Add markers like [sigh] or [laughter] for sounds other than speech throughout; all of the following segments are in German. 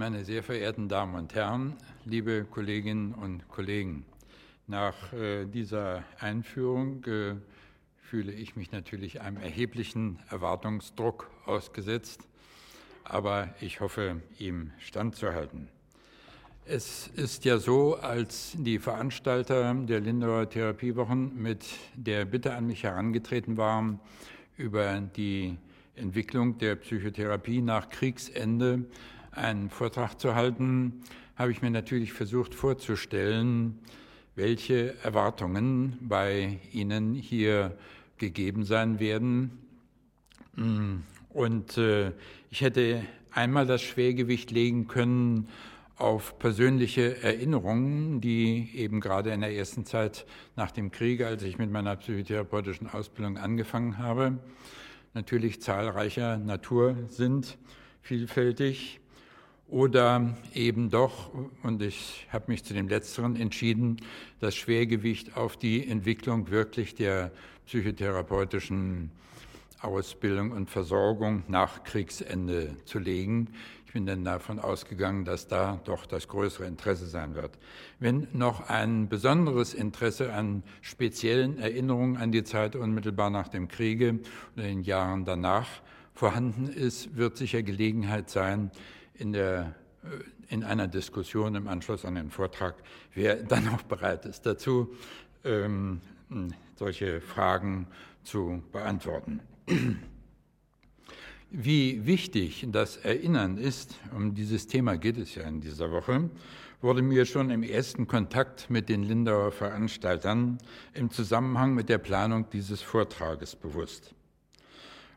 meine sehr verehrten Damen und Herren, liebe Kolleginnen und Kollegen. Nach äh, dieser Einführung äh, fühle ich mich natürlich einem erheblichen Erwartungsdruck ausgesetzt, aber ich hoffe, ihm standzuhalten. Es ist ja so, als die Veranstalter der Lindauer Therapiewochen mit der Bitte an mich herangetreten waren, über die Entwicklung der Psychotherapie nach Kriegsende einen Vortrag zu halten, habe ich mir natürlich versucht vorzustellen, welche Erwartungen bei Ihnen hier gegeben sein werden. Und äh, ich hätte einmal das Schwergewicht legen können auf persönliche Erinnerungen, die eben gerade in der ersten Zeit nach dem Krieg, als ich mit meiner psychotherapeutischen Ausbildung angefangen habe, natürlich zahlreicher Natur sind, vielfältig oder eben doch, und ich habe mich zu dem Letzteren entschieden, das Schwergewicht auf die Entwicklung wirklich der psychotherapeutischen Ausbildung und Versorgung nach Kriegsende zu legen. Ich bin dann davon ausgegangen, dass da doch das größere Interesse sein wird. Wenn noch ein besonderes Interesse an speziellen Erinnerungen an die Zeit unmittelbar nach dem Kriege oder den Jahren danach vorhanden ist, wird sicher Gelegenheit sein, in, der, äh, in einer Diskussion im Anschluss an den Vortrag, wer [laughs] dann auch bereit ist, dazu ähm, solche Fragen zu beantworten. [clears throat] Wie wichtig das Erinnern ist, um dieses Thema geht es ja in dieser Woche, wurde mir schon im ersten Kontakt mit den Lindauer Veranstaltern im Zusammenhang mit der Planung dieses Vortrages bewusst.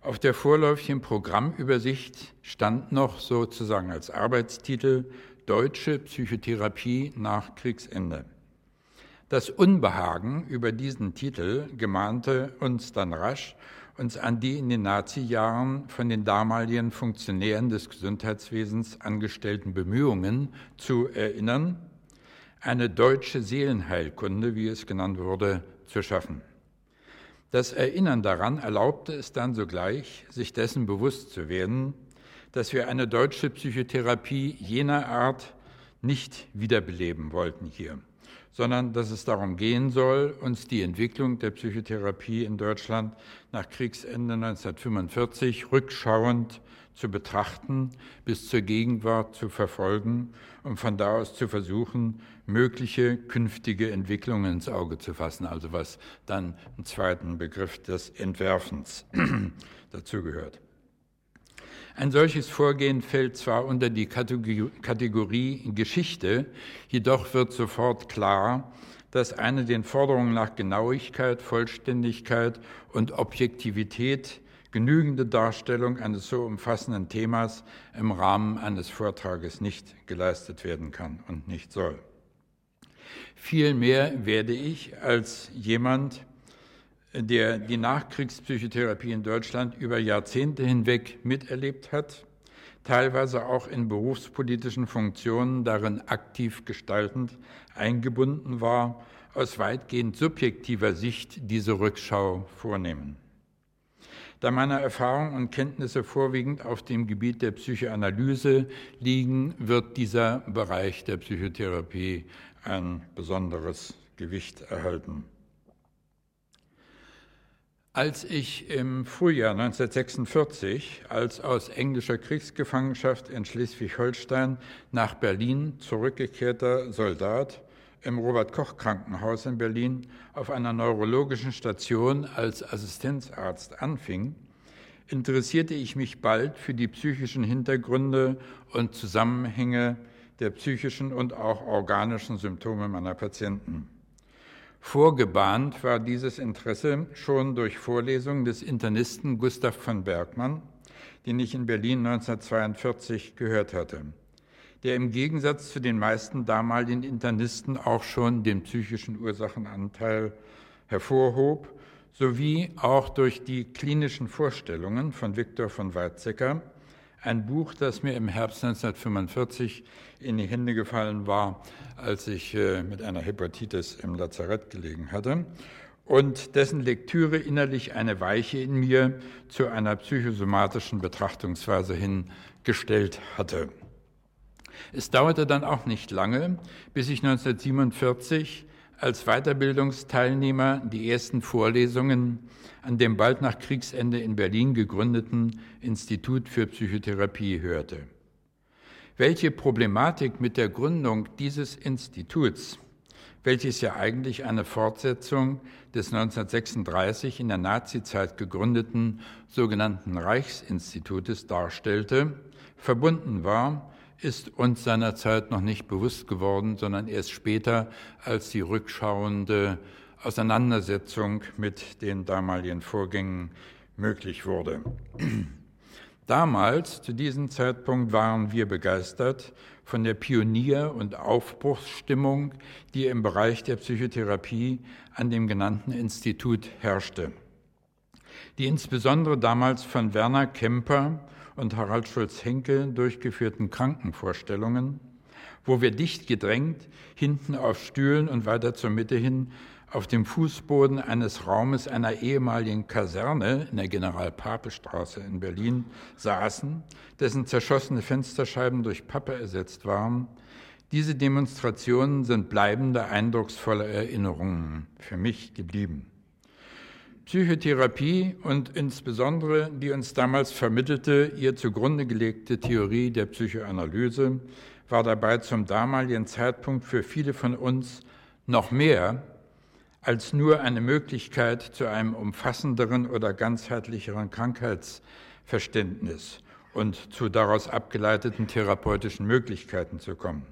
Auf der vorläufigen Programmübersicht stand noch sozusagen als Arbeitstitel Deutsche Psychotherapie nach Kriegsende. Das Unbehagen über diesen Titel gemahnte uns dann rasch, uns an die in den Nazi-Jahren von den damaligen Funktionären des Gesundheitswesens angestellten Bemühungen zu erinnern, eine deutsche Seelenheilkunde, wie es genannt wurde, zu schaffen. Das Erinnern daran erlaubte es dann sogleich, sich dessen bewusst zu werden, dass wir eine deutsche Psychotherapie jener Art nicht wiederbeleben wollten hier sondern dass es darum gehen soll, uns die Entwicklung der Psychotherapie in Deutschland nach Kriegsende 1945 rückschauend zu betrachten, bis zur Gegenwart zu verfolgen und von da aus zu versuchen, mögliche künftige Entwicklungen ins Auge zu fassen, also was dann im zweiten Begriff des Entwerfens [clears throat] dazugehört. Ein solches Vorgehen fällt zwar unter die Kategorie Geschichte, jedoch wird sofort klar, dass eine den Forderungen nach Genauigkeit, Vollständigkeit und Objektivität genügende Darstellung eines so umfassenden Themas im Rahmen eines Vortrages nicht geleistet werden kann und nicht soll. Vielmehr werde ich als jemand, der die Nachkriegspsychotherapie in Deutschland über Jahrzehnte hinweg miterlebt hat, teilweise auch in berufspolitischen Funktionen darin aktiv gestaltend eingebunden war, aus weitgehend subjektiver Sicht diese Rückschau vornehmen. Da meine Erfahrungen und Kenntnisse vorwiegend auf dem Gebiet der Psychoanalyse liegen, wird dieser Bereich der Psychotherapie ein besonderes Gewicht erhalten. Als ich im Frühjahr 1946 als aus englischer Kriegsgefangenschaft in Schleswig-Holstein nach Berlin zurückgekehrter Soldat im Robert Koch Krankenhaus in Berlin auf einer neurologischen Station als Assistenzarzt anfing, interessierte ich mich bald für die psychischen Hintergründe und Zusammenhänge der psychischen und auch organischen Symptome meiner Patienten. Vorgebahnt war dieses Interesse schon durch Vorlesungen des Internisten Gustav von Bergmann, den ich in Berlin 1942 gehört hatte, der im Gegensatz zu den meisten damaligen Internisten auch schon den psychischen Ursachenanteil hervorhob, sowie auch durch die klinischen Vorstellungen von Viktor von Weizsäcker, ein Buch, das mir im Herbst 1945 in die Hände gefallen war, als ich äh, mit einer Hepatitis im Lazarett gelegen hatte und dessen Lektüre innerlich eine Weiche in mir zu einer psychosomatischen Betrachtungsweise hingestellt hatte. Es dauerte dann auch nicht lange, bis ich 1947 als Weiterbildungsteilnehmer die ersten Vorlesungen an dem bald nach Kriegsende in Berlin gegründeten Institut für Psychotherapie hörte. Welche Problematik mit der Gründung dieses Instituts, welches ja eigentlich eine Fortsetzung des 1936 in der Nazizeit gegründeten sogenannten Reichsinstitutes darstellte, verbunden war ist uns seinerzeit noch nicht bewusst geworden, sondern erst später, als die rückschauende Auseinandersetzung mit den damaligen Vorgängen möglich wurde. [clears throat] Damals, zu diesem Zeitpunkt, waren wir begeistert von der Pionier- und Aufbruchsstimmung, die im Bereich der Psychotherapie an dem genannten Institut herrschte, die insbesondere damals von Werner Kemper und Harald Schulz-Henke durchgeführten Krankenvorstellungen, wo wir dicht gedrängt hinten auf Stühlen und weiter zur Mitte hin auf dem Fußboden eines Raumes einer ehemaligen Kaserne in der General-Pape-Straße in Berlin saßen, dessen zerschossene Fensterscheiben durch Pappe ersetzt waren. Diese Demonstrationen sind bleibende, eindrucksvolle Erinnerungen für mich geblieben. Psychotherapie und insbesondere die uns damals vermittelte, ihr zugrunde gelegte Theorie der Psychoanalyse war dabei zum damaligen Zeitpunkt für viele von uns noch mehr als nur eine Möglichkeit zu einem umfassenderen oder ganzheitlicheren Krankheitsverständnis und zu daraus abgeleiteten therapeutischen Möglichkeiten zu kommen.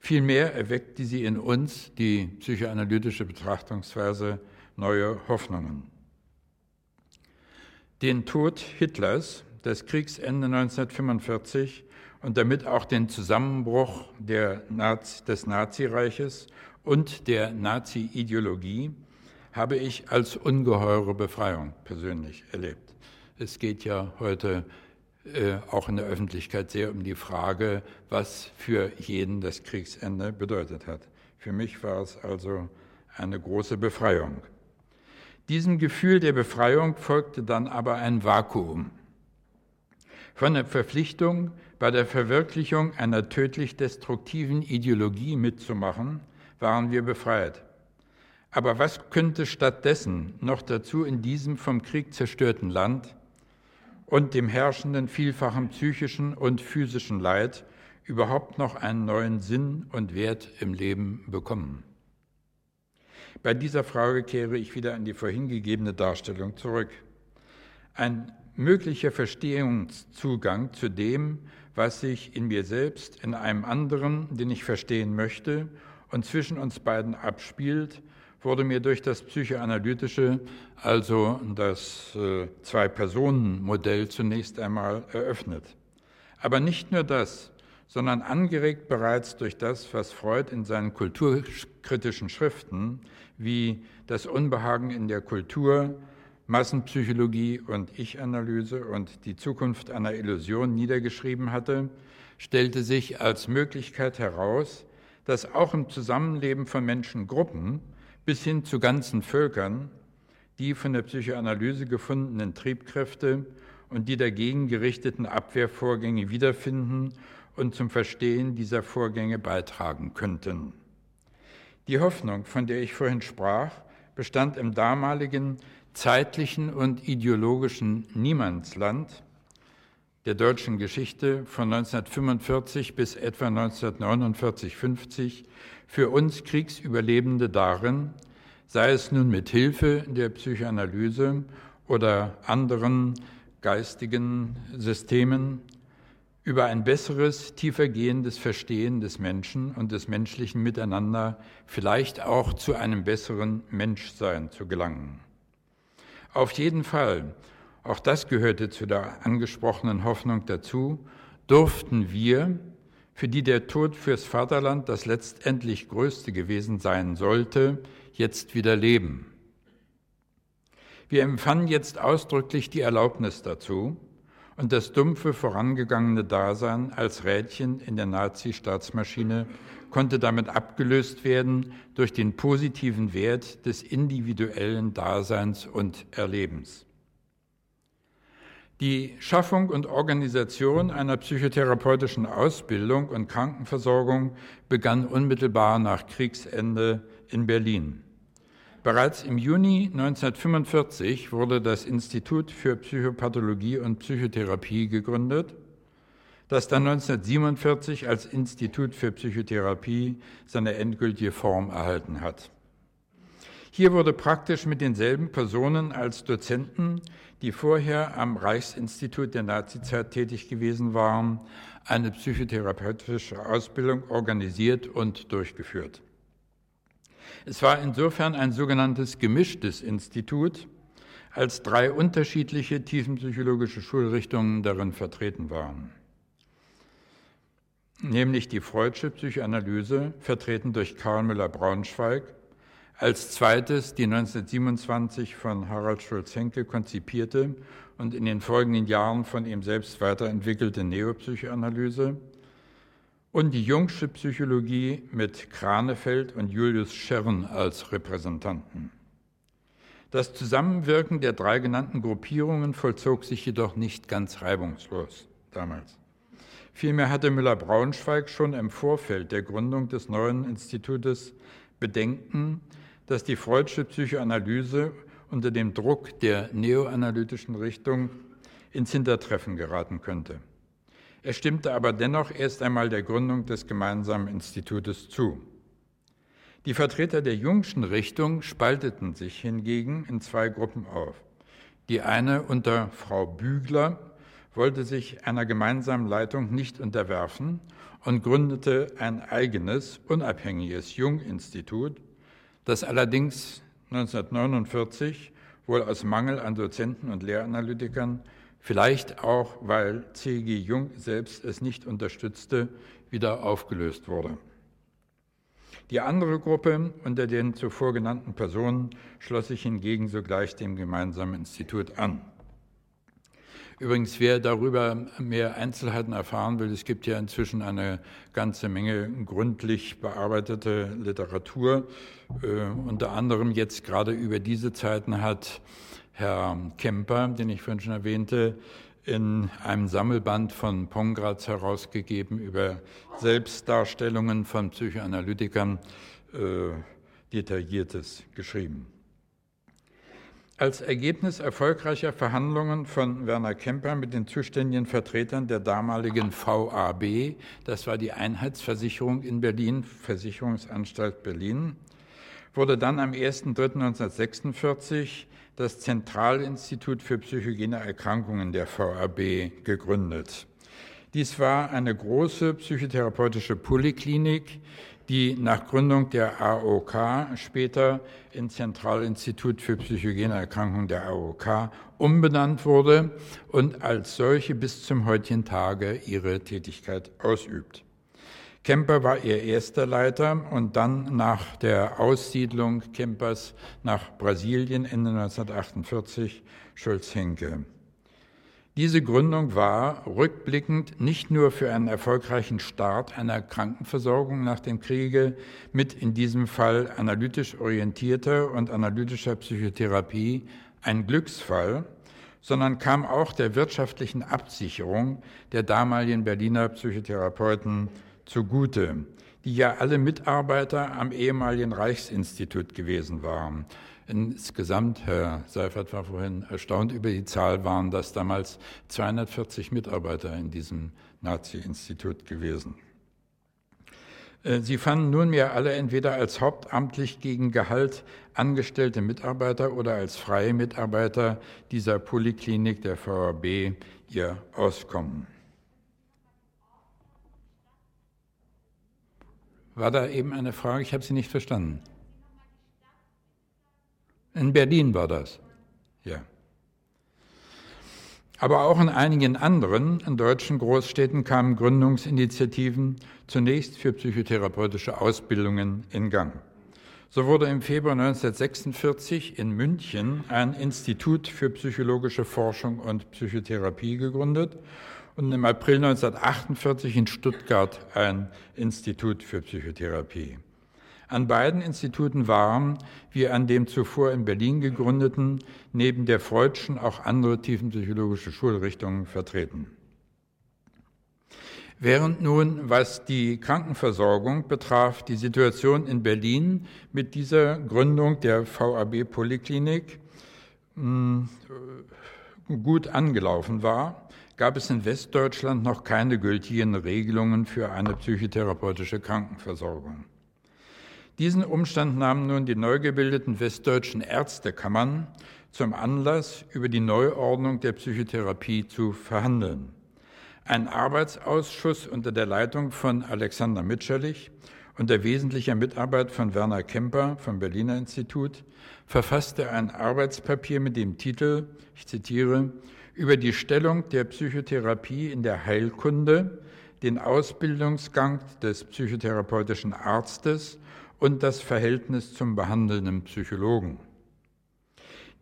Vielmehr erweckte sie in uns die psychoanalytische Betrachtungsweise neue Hoffnungen. Den Tod Hitlers, das Kriegsende 1945 und damit auch den Zusammenbruch Nazi, des Nazireiches und der Nazi-Ideologie habe ich als ungeheure Befreiung persönlich erlebt. Es geht ja heute äh, auch in der Öffentlichkeit sehr um die Frage, was für jeden das Kriegsende bedeutet hat. Für mich war es also eine große Befreiung. Diesem Gefühl der Befreiung folgte dann aber ein Vakuum. Von der Verpflichtung, bei der Verwirklichung einer tödlich destruktiven Ideologie mitzumachen, waren wir befreit. Aber was könnte stattdessen noch dazu in diesem vom Krieg zerstörten Land und dem herrschenden vielfachen psychischen und physischen Leid überhaupt noch einen neuen Sinn und Wert im Leben bekommen? Bei dieser Frage kehre ich wieder an die vorhin gegebene Darstellung zurück. Ein möglicher Verstehungszugang zu dem, was sich in mir selbst, in einem anderen, den ich verstehen möchte, und zwischen uns beiden abspielt, wurde mir durch das psychoanalytische, also das äh, Zwei-Personen-Modell zunächst einmal eröffnet. Aber nicht nur das, sondern angeregt bereits durch das, was Freud in seinen kulturkritischen Schriften wie das Unbehagen in der Kultur, Massenpsychologie und Ich-Analyse und die Zukunft einer Illusion niedergeschrieben hatte, stellte sich als Möglichkeit heraus, dass auch im Zusammenleben von Menschengruppen bis hin zu ganzen Völkern die von der Psychoanalyse gefundenen Triebkräfte und die dagegen gerichteten Abwehrvorgänge wiederfinden und zum Verstehen dieser Vorgänge beitragen könnten. Die Hoffnung, von der ich vorhin sprach, bestand im damaligen zeitlichen und ideologischen Niemandsland der deutschen Geschichte von 1945 bis etwa 1949, 50 für uns Kriegsüberlebende darin, sei es nun mit Hilfe der Psychoanalyse oder anderen geistigen Systemen, über ein besseres, tiefergehendes Verstehen des Menschen und des menschlichen Miteinander, vielleicht auch zu einem besseren Menschsein zu gelangen. Auf jeden Fall, auch das gehörte zu der angesprochenen Hoffnung dazu, durften wir, für die der Tod fürs Vaterland das letztendlich Größte gewesen sein sollte, jetzt wieder leben. Wir empfanden jetzt ausdrücklich die Erlaubnis dazu, und das dumpfe vorangegangene Dasein als Rädchen in der Nazi-Staatsmaschine konnte damit abgelöst werden durch den positiven Wert des individuellen Daseins und Erlebens. Die Schaffung und Organisation einer psychotherapeutischen Ausbildung und Krankenversorgung begann unmittelbar nach Kriegsende in Berlin. Bereits im Juni 1945 wurde das Institut für Psychopathologie und Psychotherapie gegründet, das dann 1947 als Institut für Psychotherapie seine endgültige Form erhalten hat. Hier wurde praktisch mit denselben Personen als Dozenten, die vorher am Reichsinstitut der Nazizeit tätig gewesen waren, eine psychotherapeutische Ausbildung organisiert und durchgeführt. Es war insofern ein sogenanntes gemischtes Institut, als drei unterschiedliche tiefenpsychologische Schulrichtungen darin vertreten waren. Nämlich die Freudsche Psychoanalyse, vertreten durch Karl Müller-Braunschweig, als zweites die 1927 von Harald Schulz-Henke konzipierte und in den folgenden Jahren von ihm selbst weiterentwickelte Neopsychoanalyse und die Jungsche Psychologie mit Kranefeld und Julius Schern als Repräsentanten. Das Zusammenwirken der drei genannten Gruppierungen vollzog sich jedoch nicht ganz reibungslos damals. Vielmehr hatte Müller-Braunschweig schon im Vorfeld der Gründung des neuen Institutes Bedenken, dass die Freudsche Psychoanalyse unter dem Druck der neoanalytischen Richtung ins Hintertreffen geraten könnte. Er stimmte aber dennoch erst einmal der Gründung des gemeinsamen Institutes zu. Die Vertreter der Jungschen Richtung spalteten sich hingegen in zwei Gruppen auf. Die eine unter Frau Bügler wollte sich einer gemeinsamen Leitung nicht unterwerfen und gründete ein eigenes, unabhängiges Jung-Institut, das allerdings 1949 wohl aus Mangel an Dozenten und Lehranalytikern, vielleicht auch weil C.G. Jung selbst es nicht unterstützte, wieder aufgelöst wurde. Die andere Gruppe unter den zuvor genannten Personen schloss sich hingegen sogleich dem gemeinsamen Institut an. Übrigens, wer darüber mehr Einzelheiten erfahren will, es gibt ja inzwischen eine ganze Menge gründlich bearbeitete Literatur. Äh, unter anderem jetzt gerade über diese Zeiten hat Herr Kemper, den ich vorhin schon erwähnte, in einem Sammelband von Pongratz herausgegeben über Selbstdarstellungen von Psychoanalytikern äh, detailliertes geschrieben. Als Ergebnis erfolgreicher Verhandlungen von Werner Kemper mit den zuständigen Vertretern der damaligen VAB, das war die Einheitsversicherung in Berlin, Versicherungsanstalt Berlin, wurde dann am 1.3.1946 das Zentralinstitut für psychogene Erkrankungen der VAB gegründet. Dies war eine große psychotherapeutische Poliklinik, die nach Gründung der AOK später in Zentralinstitut für psychogene Erkrankungen der AOK umbenannt wurde und als solche bis zum heutigen Tage ihre Tätigkeit ausübt. Kemper war ihr erster Leiter und dann nach der Aussiedlung Kempers nach Brasilien Ende 1948 Schulz-Henke. Diese Gründung war rückblickend nicht nur für einen erfolgreichen Start einer Krankenversorgung nach dem Kriege mit in diesem Fall analytisch orientierter und analytischer Psychotherapie ein Glücksfall, sondern kam auch der wirtschaftlichen Absicherung der damaligen Berliner Psychotherapeuten zugute, die ja alle Mitarbeiter am ehemaligen Reichsinstitut gewesen waren. Insgesamt, Herr Seifert war vorhin erstaunt über die Zahl, waren das damals 240 Mitarbeiter in diesem Nazi-Institut gewesen. Äh, sie fanden nunmehr alle entweder als hauptamtlich gegen Gehalt angestellte Mitarbeiter oder als freie Mitarbeiter dieser Poliklinik der VAB ihr Auskommen. War da eben eine Frage? Ich habe sie nicht verstanden. In Berlin war das. Ja. Aber auch in einigen anderen in deutschen Großstädten kamen Gründungsinitiativen zunächst für psychotherapeutische Ausbildungen in Gang. So wurde im Februar 1946 in München ein Institut für psychologische Forschung und Psychotherapie gegründet und im April 1948 in Stuttgart ein Institut für Psychotherapie. An beiden Instituten waren, wie an dem zuvor in Berlin gegründeten, neben der Freudschen auch andere tiefenpsychologische Schulrichtungen vertreten. Während nun, was die Krankenversorgung betraf, die Situation in Berlin mit dieser Gründung der VAB Poliklinik hm, gut angelaufen war, gab es in Westdeutschland noch keine gültigen Regelungen für eine psychotherapeutische Krankenversorgung. Diesen Umstand nahmen nun die neu gebildeten westdeutschen Ärztekammern zum Anlass, über die Neuordnung der Psychotherapie zu verhandeln. Ein Arbeitsausschuss unter der Leitung von Alexander Mitscherlich unter wesentlicher Mitarbeit von Werner Kemper vom Berliner Institut verfasste ein Arbeitspapier mit dem Titel, ich zitiere, über die Stellung der Psychotherapie in der Heilkunde, den Ausbildungsgang des psychotherapeutischen Arztes und das Verhältnis zum behandelnden Psychologen.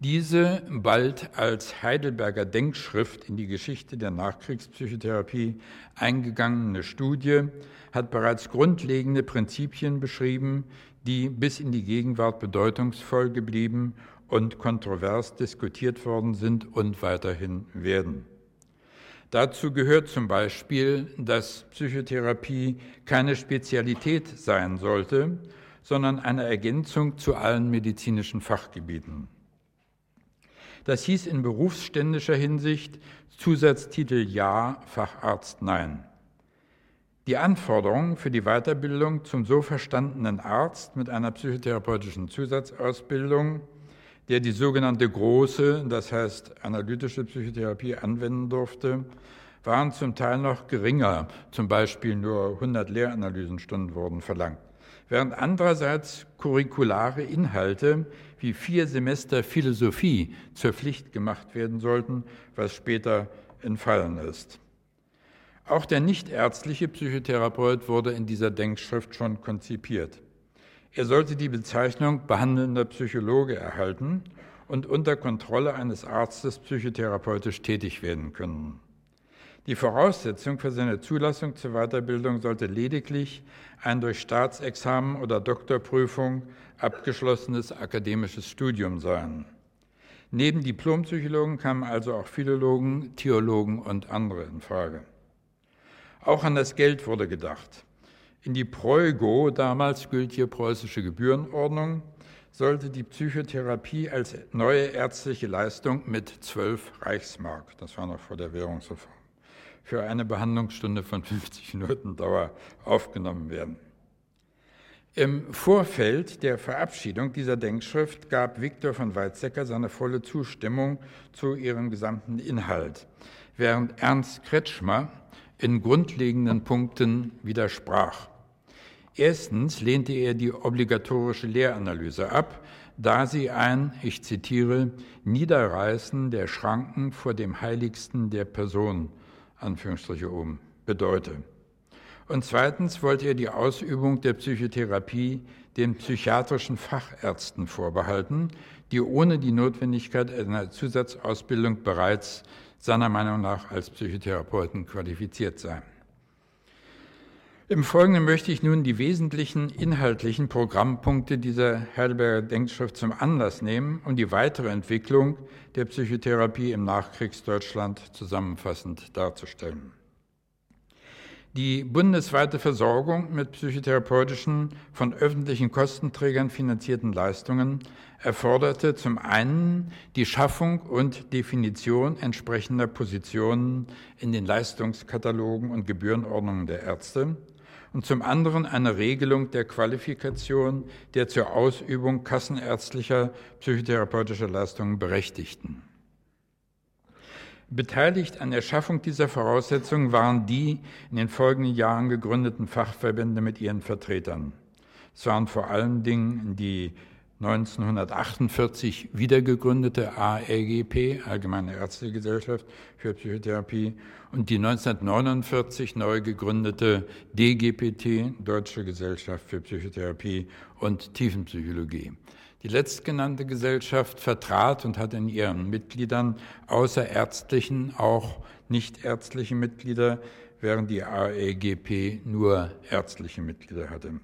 Diese bald als Heidelberger Denkschrift in die Geschichte der Nachkriegspsychotherapie eingegangene Studie hat bereits grundlegende Prinzipien beschrieben, die bis in die Gegenwart bedeutungsvoll geblieben und kontrovers diskutiert worden sind und weiterhin werden. Dazu gehört zum Beispiel, dass Psychotherapie keine Spezialität sein sollte, sondern eine Ergänzung zu allen medizinischen Fachgebieten. Das hieß in berufsständischer Hinsicht Zusatztitel Ja, Facharzt Nein. Die Anforderungen für die Weiterbildung zum so verstandenen Arzt mit einer psychotherapeutischen Zusatzausbildung, der die sogenannte große, das heißt analytische Psychotherapie anwenden durfte, waren zum Teil noch geringer, zum Beispiel nur 100 Lehranalysenstunden wurden verlangt während andererseits curriculare Inhalte wie vier Semester Philosophie zur Pflicht gemacht werden sollten, was später entfallen ist. Auch der nichtärztliche Psychotherapeut wurde in dieser Denkschrift schon konzipiert. Er sollte die Bezeichnung behandelnder Psychologe erhalten und unter Kontrolle eines Arztes psychotherapeutisch tätig werden können. Die Voraussetzung für seine Zulassung zur Weiterbildung sollte lediglich ein durch Staatsexamen oder Doktorprüfung abgeschlossenes akademisches Studium sein. Neben Diplompsychologen kamen also auch Philologen, Theologen und andere in Frage. Auch an das Geld wurde gedacht. In die Preugo, damals gültige preußische Gebührenordnung, sollte die Psychotherapie als neue ärztliche Leistung mit zwölf Reichsmark, das war noch vor der Währungsreform, für eine Behandlungsstunde von 50 Minuten Dauer aufgenommen werden. Im Vorfeld der Verabschiedung dieser Denkschrift gab Viktor von Weizsäcker seine volle Zustimmung zu ihrem gesamten Inhalt, während Ernst Kretschmer in grundlegenden Punkten widersprach. Erstens lehnte er die obligatorische Lehranalyse ab, da sie ein, ich zitiere, Niederreißen der Schranken vor dem Heiligsten der Person Anführungsstriche oben, bedeute. Und zweitens wollte er die Ausübung der Psychotherapie den psychiatrischen Fachärzten vorbehalten, die ohne die Notwendigkeit einer Zusatzausbildung bereits seiner Meinung nach als Psychotherapeuten qualifiziert seien. Im Folgenden möchte ich nun die wesentlichen inhaltlichen Programmpunkte dieser Heidelberger Denkschrift zum Anlass nehmen, um die weitere Entwicklung der Psychotherapie im Nachkriegsdeutschland zusammenfassend darzustellen. Die bundesweite Versorgung mit psychotherapeutischen, von öffentlichen Kostenträgern finanzierten Leistungen erforderte zum einen die Schaffung und Definition entsprechender Positionen in den Leistungskatalogen und Gebührenordnungen der Ärzte, und zum anderen eine Regelung der Qualifikation der zur Ausübung kassenärztlicher psychotherapeutischer Leistungen Berechtigten. Beteiligt an der Schaffung dieser Voraussetzungen waren die in den folgenden Jahren gegründeten Fachverbände mit ihren Vertretern. Es waren vor allen Dingen die 1948 wiedergegründete AEGP, Allgemeine Ärztliche Gesellschaft für Psychotherapie, und die 1949 neu gegründete DGPT, Deutsche Gesellschaft für Psychotherapie und Tiefenpsychologie. Die letztgenannte Gesellschaft vertrat und hat in ihren Mitgliedern außer ärztlichen auch nichtärztliche Mitglieder, während die AEGP nur ärztliche Mitglieder hatte.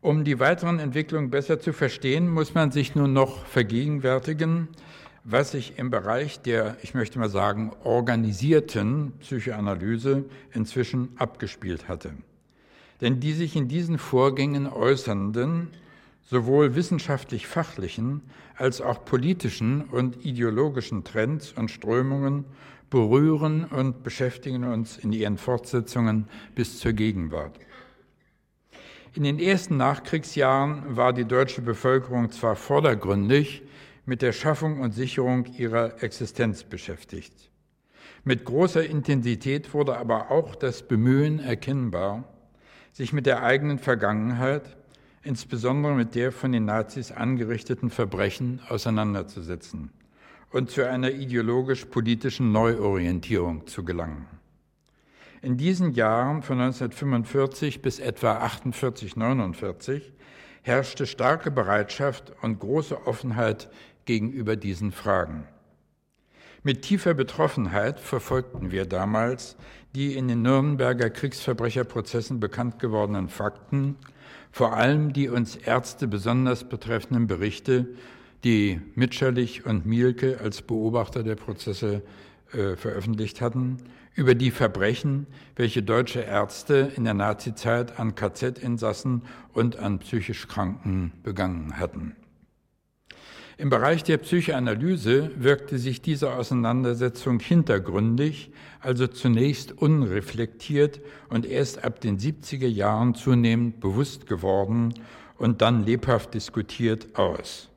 Um die weiteren Entwicklungen besser zu verstehen, muss man sich nun noch vergegenwärtigen, was sich im Bereich der, ich möchte mal sagen, organisierten Psychoanalyse inzwischen abgespielt hatte. Denn die sich in diesen Vorgängen äußernden, sowohl wissenschaftlich-fachlichen als auch politischen und ideologischen Trends und Strömungen berühren und beschäftigen uns in ihren Fortsetzungen bis zur Gegenwart. In den ersten Nachkriegsjahren war die deutsche Bevölkerung zwar vordergründig mit der Schaffung und Sicherung ihrer Existenz beschäftigt. Mit großer Intensität wurde aber auch das Bemühen erkennbar, sich mit der eigenen Vergangenheit, insbesondere mit der von den Nazis angerichteten Verbrechen auseinanderzusetzen und zu einer ideologisch-politischen Neuorientierung zu gelangen. In diesen Jahren von 1945 bis etwa 48, 49 herrschte starke Bereitschaft und große Offenheit gegenüber diesen Fragen. Mit tiefer Betroffenheit verfolgten wir damals die in den Nürnberger Kriegsverbrecherprozessen bekannt gewordenen Fakten, vor allem die uns Ärzte besonders betreffenden Berichte, die Mitscherlich und Mielke als Beobachter der Prozesse äh, veröffentlicht hatten, über die Verbrechen, welche deutsche Ärzte in der Nazizeit an KZ-Insassen und an psychisch Kranken begangen hatten. Im Bereich der Psychoanalyse wirkte sich diese Auseinandersetzung hintergründig, also zunächst unreflektiert und erst ab den 70er Jahren zunehmend bewusst geworden und dann lebhaft diskutiert aus.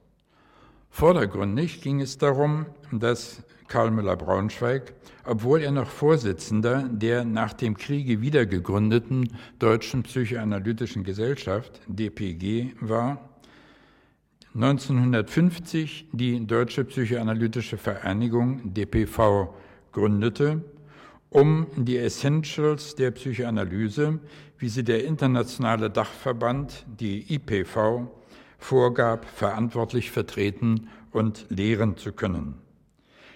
Vordergründig ging es darum, dass Karl Müller-Braunschweig, obwohl er noch Vorsitzender der nach dem Kriege wiedergegründeten Deutschen Psychoanalytischen Gesellschaft, DPG, war, 1950 die Deutsche Psychoanalytische Vereinigung DPV gründete, um die Essentials der Psychoanalyse, wie sie der internationale Dachverband, die IPV, vorgab, verantwortlich vertreten und lehren zu können.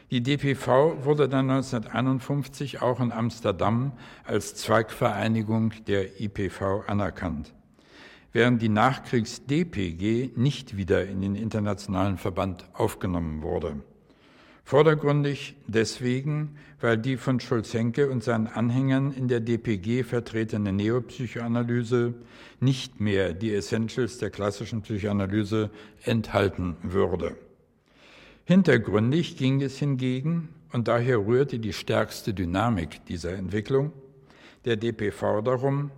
Die DPV wurde dann 1951 auch in Amsterdam als Zweigvereinigung der IPV anerkannt während die Nachkriegs-DPG nicht wieder in den internationalen Verband aufgenommen wurde. Vordergründig deswegen, weil die von Schulz-Henke und seinen Anhängern in der DPG vertretene Neopsychoanalyse nicht mehr die Essentials der klassischen Psychoanalyse enthalten würde. Hintergründig ging es hingegen, und daher rührte die stärkste Dynamik dieser Entwicklung, der DPV darum,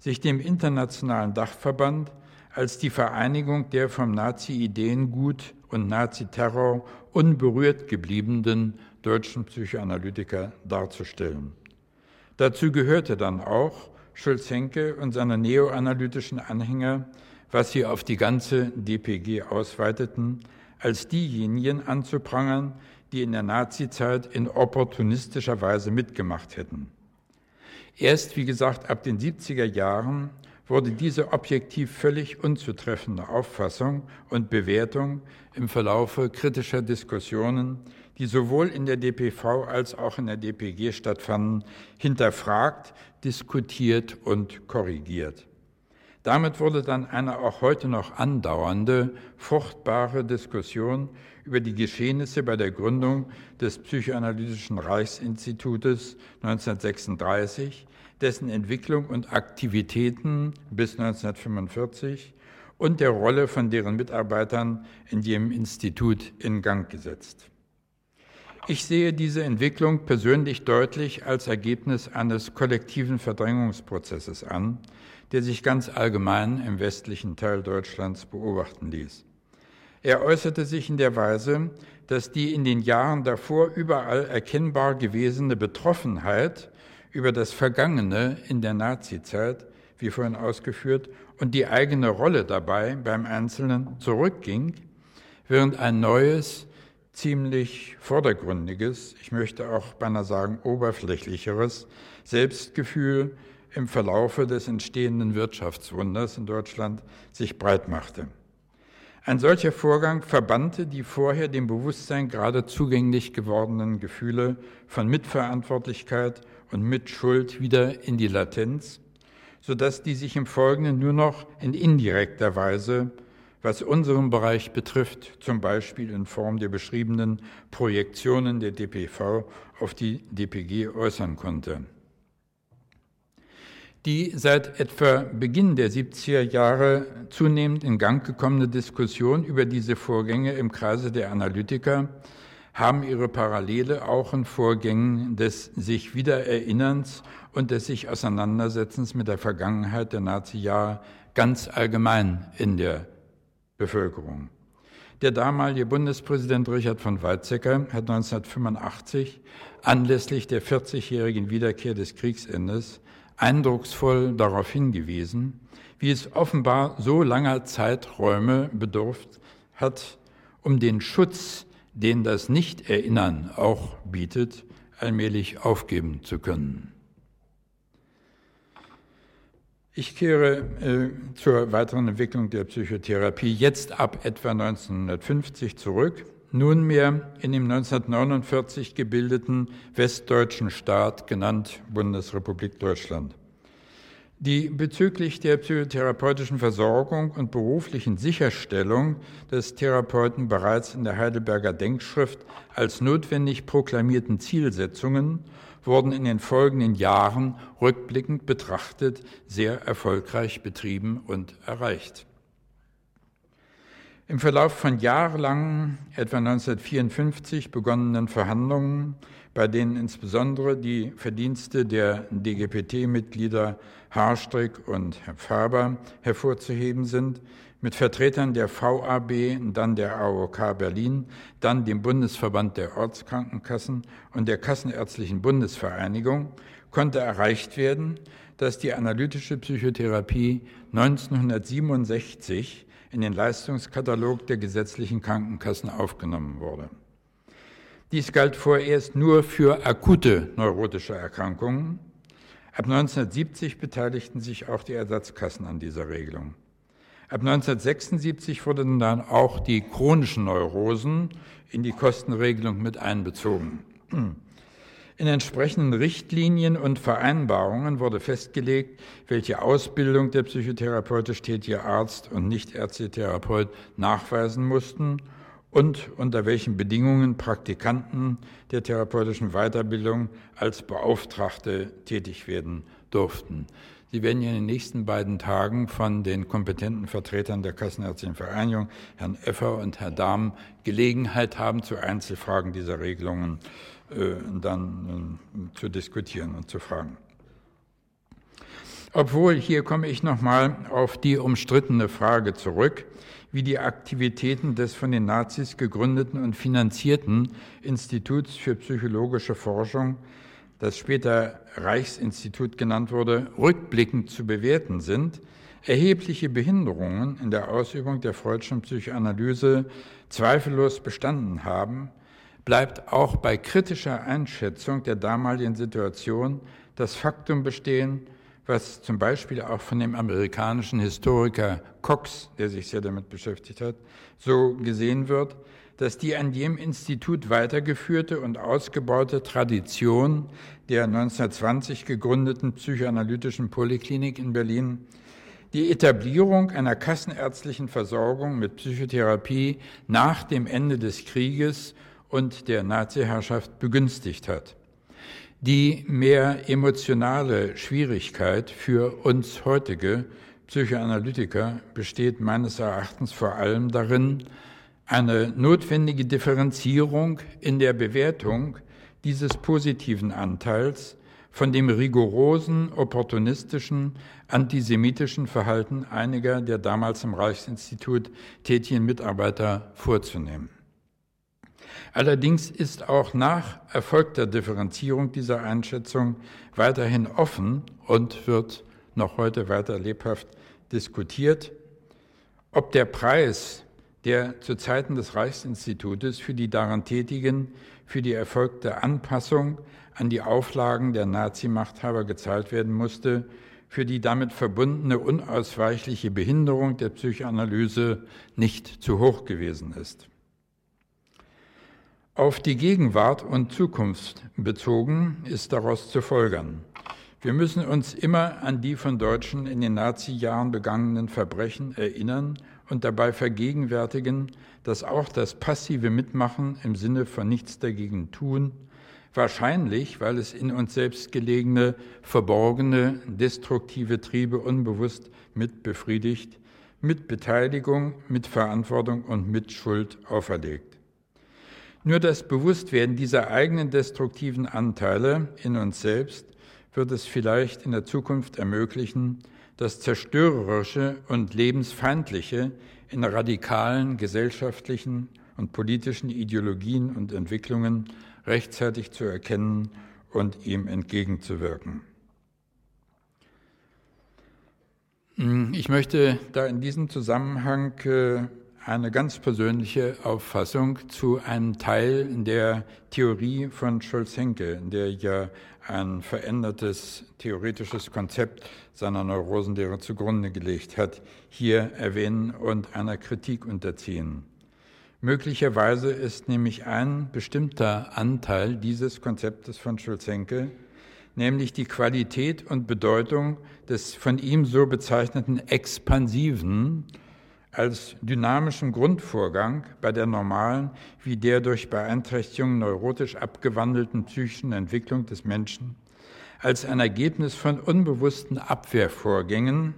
sich dem internationalen Dachverband als die Vereinigung der vom Nazi-Ideengut und Nazi-Terror unberührt gebliebenen deutschen Psychoanalytiker darzustellen. Dazu gehörte dann auch Schulz-Henke und seine neoanalytischen Anhänger, was sie auf die ganze DPG ausweiteten, als diejenigen anzuprangern, die in der Nazizeit in opportunistischer Weise mitgemacht hätten. Erst, wie gesagt, ab den 70er Jahren wurde diese objektiv völlig unzutreffende Auffassung und Bewertung im Verlaufe kritischer Diskussionen, die sowohl in der DPV als auch in der DPG stattfanden, hinterfragt, diskutiert und korrigiert. Damit wurde dann eine auch heute noch andauernde, fruchtbare Diskussion über die Geschehnisse bei der Gründung des Psychoanalytischen Reichsinstitutes 1936, dessen Entwicklung und Aktivitäten bis 1945 und der Rolle von deren Mitarbeitern in dem Institut in Gang gesetzt. Ich sehe diese Entwicklung persönlich deutlich als Ergebnis eines kollektiven Verdrängungsprozesses an, der sich ganz allgemein im westlichen Teil Deutschlands beobachten ließ. Er äußerte sich in der Weise, dass die in den Jahren davor überall erkennbar gewesene Betroffenheit über das Vergangene in der Nazizeit, wie vorhin ausgeführt, und die eigene Rolle dabei beim Einzelnen zurückging, während ein neues, ziemlich vordergründiges, ich möchte auch beinahe sagen oberflächlicheres Selbstgefühl im Verlaufe des entstehenden Wirtschaftswunders in Deutschland sich breit machte. Ein solcher Vorgang verbannte die vorher dem Bewusstsein gerade zugänglich gewordenen Gefühle von Mitverantwortlichkeit und Mitschuld wieder in die Latenz, sodass die sich im Folgenden nur noch in indirekter Weise, was unseren Bereich betrifft, zum Beispiel in Form der beschriebenen Projektionen der DPV auf die DPG äußern konnte. Die seit etwa Beginn der 70er Jahre zunehmend in Gang gekommene Diskussion über diese Vorgänge im Kreise der Analytiker haben ihre Parallele auch in Vorgängen des sich Wiedererinnerns und des sich Auseinandersetzens mit der Vergangenheit der Nazi-Jahre ganz allgemein in der Bevölkerung. Der damalige Bundespräsident Richard von Weizsäcker hat 1985 anlässlich der 40-jährigen Wiederkehr des Kriegsendes eindrucksvoll darauf hingewiesen, wie es offenbar so langer Zeiträume bedurft hat, um den Schutz, den das Nicht-Erinnern auch bietet, allmählich aufgeben zu können. Ich kehre äh, zur weiteren Entwicklung der Psychotherapie jetzt ab etwa 1950 zurück, nunmehr in dem 1949 gebildeten westdeutschen Staat, genannt Bundesrepublik Deutschland. Die bezüglich der psychotherapeutischen Versorgung und beruflichen Sicherstellung des Therapeuten bereits in der Heidelberger Denkschrift als notwendig proklamierten Zielsetzungen wurden in den folgenden Jahren rückblickend betrachtet sehr erfolgreich betrieben und erreicht. Im Verlauf von jahrelangen, etwa 1954 begonnenen Verhandlungen, bei denen insbesondere die Verdienste der DGPT-Mitglieder Haarstrick und Herr Faber hervorzuheben sind, mit Vertretern der VAB, dann der AOK Berlin, dann dem Bundesverband der Ortskrankenkassen und der Kassenärztlichen Bundesvereinigung konnte erreicht werden, dass die analytische Psychotherapie 1967 in den Leistungskatalog der gesetzlichen Krankenkassen aufgenommen wurde. Dies galt vorerst nur für akute neurotische Erkrankungen. Ab 1970 beteiligten sich auch die Ersatzkassen an dieser Regelung. Ab 1976 wurden dann auch die chronischen Neurosen in die Kostenregelung mit einbezogen. In entsprechenden Richtlinien und Vereinbarungen wurde festgelegt, welche Ausbildung der psychotherapeutisch tätige Arzt und Nichtärztetherapeut nachweisen mussten und unter welchen Bedingungen Praktikanten der therapeutischen Weiterbildung als Beauftragte tätig werden durften. Sie werden in den nächsten beiden Tagen von den kompetenten Vertretern der Kassenärztlichen Vereinigung, Herrn Effer und Herr Dahm, Gelegenheit haben, zu Einzelfragen dieser Regelungen äh, dann äh, zu diskutieren und zu fragen. Obwohl, hier komme ich nochmal auf die umstrittene Frage zurück, wie die Aktivitäten des von den Nazis gegründeten und finanzierten Instituts für psychologische Forschung, das später Reichsinstitut genannt wurde, rückblickend zu bewerten sind, erhebliche Behinderungen in der Ausübung der freudschen Psychoanalyse zweifellos bestanden haben, bleibt auch bei kritischer Einschätzung der damaligen Situation das Faktum bestehen, was zum Beispiel auch von dem amerikanischen Historiker Cox, der sich sehr damit beschäftigt hat, so gesehen wird, dass die an dem Institut weitergeführte und ausgebaute Tradition der 1920 gegründeten psychoanalytischen Poliklinik in Berlin die Etablierung einer kassenärztlichen Versorgung mit Psychotherapie nach dem Ende des Krieges und der Nazi-Herrschaft begünstigt hat. Die mehr emotionale Schwierigkeit für uns heutige Psychoanalytiker besteht meines Erachtens vor allem darin, eine notwendige Differenzierung in der Bewertung dieses positiven Anteils von dem rigorosen, opportunistischen, antisemitischen Verhalten einiger der damals im Reichsinstitut tätigen Mitarbeiter vorzunehmen. Allerdings ist auch nach erfolgter Differenzierung dieser Einschätzung weiterhin offen und wird noch heute weiter lebhaft diskutiert, ob der Preis, der zu Zeiten des Reichsinstitutes für die daran Tätigen für die erfolgte Anpassung an die Auflagen der Nazi-Machthaber gezahlt werden musste, für die damit verbundene unausweichliche Behinderung der Psychoanalyse nicht zu hoch gewesen ist. Auf die Gegenwart und Zukunft bezogen ist daraus zu folgern. Wir müssen uns immer an die von Deutschen in den Nazi-Jahren begangenen Verbrechen erinnern und dabei vergegenwärtigen, dass auch das passive Mitmachen im Sinne von nichts dagegen tun, wahrscheinlich, weil es in uns selbst gelegene, verborgene, destruktive Triebe unbewusst mit befriedigt, mit Beteiligung, mit Verantwortung und mit Schuld auferlegt. Nur das Bewusstwerden dieser eigenen destruktiven Anteile in uns selbst wird es vielleicht in der Zukunft ermöglichen, das Zerstörerische und Lebensfeindliche in radikalen gesellschaftlichen und politischen Ideologien und Entwicklungen rechtzeitig zu erkennen und ihm entgegenzuwirken. Ich möchte da in diesem Zusammenhang äh, eine ganz persönliche Auffassung zu einem Teil der Theorie von Scholz-Henke, der ja ein verändertes theoretisches Konzept seiner Neurosenlehre zugrunde gelegt hat, hier erwähnen und einer Kritik unterziehen. Möglicherweise ist nämlich ein bestimmter Anteil dieses Konzeptes von Schulz-Henke, nämlich die Qualität und Bedeutung des von ihm so bezeichneten expansiven als dynamischen Grundvorgang bei der normalen wie der durch Beeinträchtigung neurotisch abgewandelten psychischen Entwicklung des Menschen, als ein Ergebnis von unbewussten Abwehrvorgängen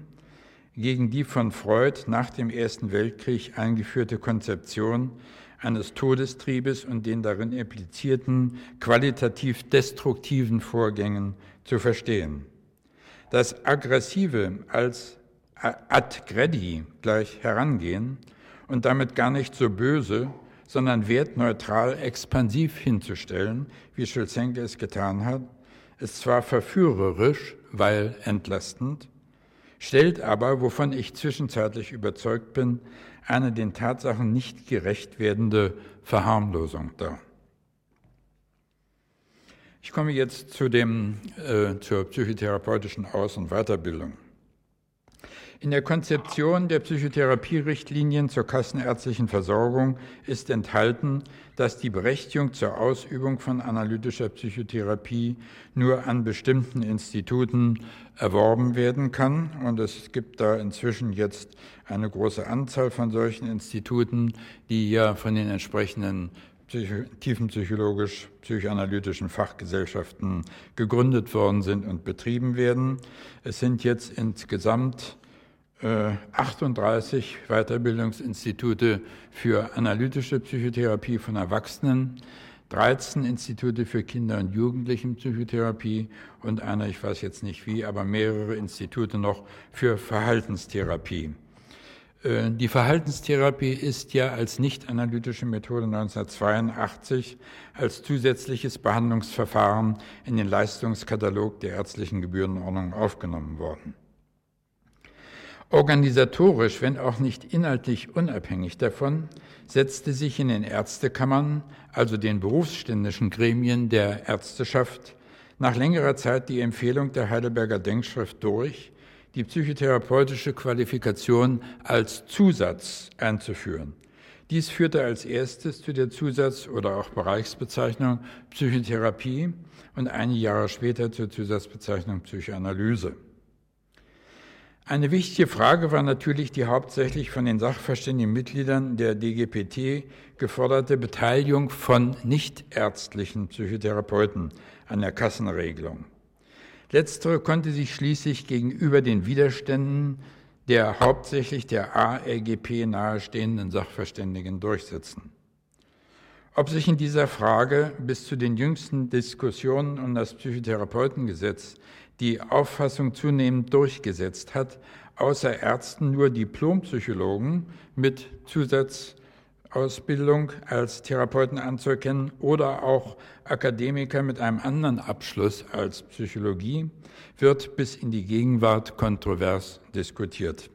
gegen die von Freud nach dem Ersten Weltkrieg eingeführte Konzeption eines Todestriebes und den darin implizierten qualitativ destruktiven Vorgängen zu verstehen. Das Aggressive als ad gredi gleich herangehen und damit gar nicht so böse, sondern wertneutral expansiv hinzustellen, wie Schulzenke es getan hat, ist zwar verführerisch, weil entlastend, stellt aber, wovon ich zwischenzeitlich überzeugt bin, eine den Tatsachen nicht gerecht werdende Verharmlosung dar. Ich komme jetzt zu dem, äh, zur psychotherapeutischen Aus- und Weiterbildung. In der Konzeption der Psychotherapierichtlinien zur kassenärztlichen Versorgung ist enthalten, dass die Berechtigung zur Ausübung von analytischer Psychotherapie nur an bestimmten Instituten erworben werden kann. Und es gibt da inzwischen jetzt eine große Anzahl von solchen Instituten, die ja von den entsprechenden tiefenpsychologisch-psychoanalytischen Fachgesellschaften gegründet worden sind und betrieben werden. Es sind jetzt insgesamt 38 äh, Weiterbildungsinstitute für analytische Psychotherapie von Erwachsenen, 13 Institute für Kinder- und Jugendlichenpsychotherapie und einer, ich weiß jetzt nicht wie, aber mehrere Institute noch für Verhaltenstherapie. Äh, die Verhaltenstherapie ist ja als nicht-analytische Methode 1982 als zusätzliches Behandlungsverfahren in den Leistungskatalog der ärztlichen Gebührenordnung aufgenommen worden. Organisatorisch, wenn auch nicht inhaltlich unabhängig davon, setzte sich in den Ärztekammern, also den berufsständischen Gremien der Ärzteschaft, nach längerer Zeit die Empfehlung der Heidelberger Denkschrift durch, die psychotherapeutische Qualifikation als Zusatz einzuführen. Dies führte als erstes zu der Zusatz- oder auch Bereichsbezeichnung Psychotherapie und einige Jahre später zur Zusatzbezeichnung Psychoanalyse. Eine wichtige Frage war natürlich die hauptsächlich von den sachverständigen Mitgliedern der DGPT geforderte Beteiligung von nichtärztlichen Psychotherapeuten an der Kassenregelung. Letztere konnte sich schließlich gegenüber den Widerständen der hauptsächlich der ARGP nahestehenden Sachverständigen durchsetzen. Ob sich in dieser Frage bis zu den jüngsten Diskussionen um das Psychotherapeutengesetz die Auffassung zunehmend durchgesetzt hat, außer Ärzten nur Diplompsychologen mit Zusatzausbildung als Therapeuten anzuerkennen oder auch Akademiker mit einem anderen Abschluss als Psychologie, wird bis in die Gegenwart kontrovers diskutiert.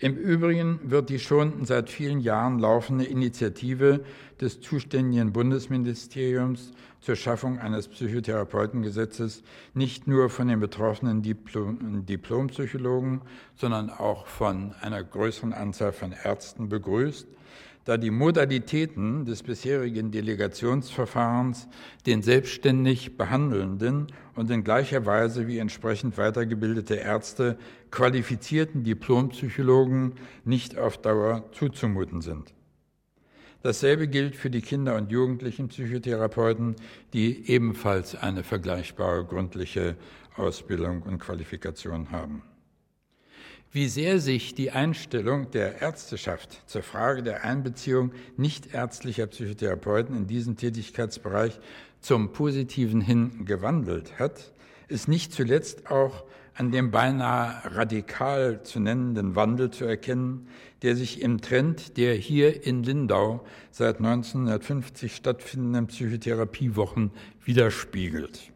Im Übrigen wird die schon seit vielen Jahren laufende Initiative des zuständigen Bundesministeriums zur Schaffung eines Psychotherapeutengesetzes nicht nur von den betroffenen Diplom Diplompsychologen, sondern auch von einer größeren Anzahl von Ärzten begrüßt. Da die Modalitäten des bisherigen Delegationsverfahrens den selbstständig Behandelnden und in gleicher Weise wie entsprechend weitergebildete Ärzte qualifizierten Diplompsychologen nicht auf Dauer zuzumuten sind. Dasselbe gilt für die Kinder- und Jugendlichen Psychotherapeuten, die ebenfalls eine vergleichbare gründliche Ausbildung und Qualifikation haben. Wie sehr sich die Einstellung der Ärzteschaft zur Frage der Einbeziehung nichtärztlicher Psychotherapeuten in diesen Tätigkeitsbereich zum Positiven hin gewandelt hat, ist nicht zuletzt auch an dem beinahe radikal zu nennenden Wandel zu erkennen, der sich im Trend der hier in Lindau seit 1950 stattfindenden Psychotherapiewochen widerspiegelt.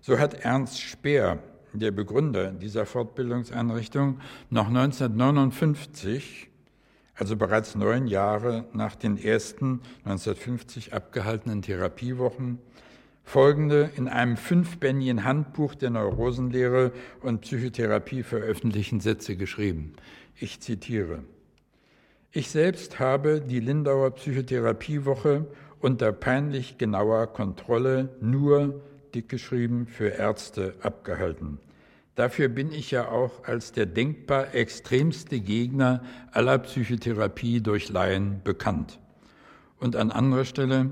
So hat Ernst Speer, der Begründer dieser Fortbildungseinrichtung, noch 1959, also bereits neun Jahre nach den ersten 1950 abgehaltenen Therapiewochen, folgende in einem fünfbändigen Handbuch der Neurosenlehre und Psychotherapie veröffentlichten Sätze geschrieben. Ich zitiere. Ich selbst habe die Lindauer Psychotherapiewoche unter peinlich genauer Kontrolle nur, dick geschrieben, für Ärzte abgehalten. Dafür bin ich ja auch als der denkbar extremste Gegner aller Psychotherapie durch Laien bekannt. Und an anderer Stelle,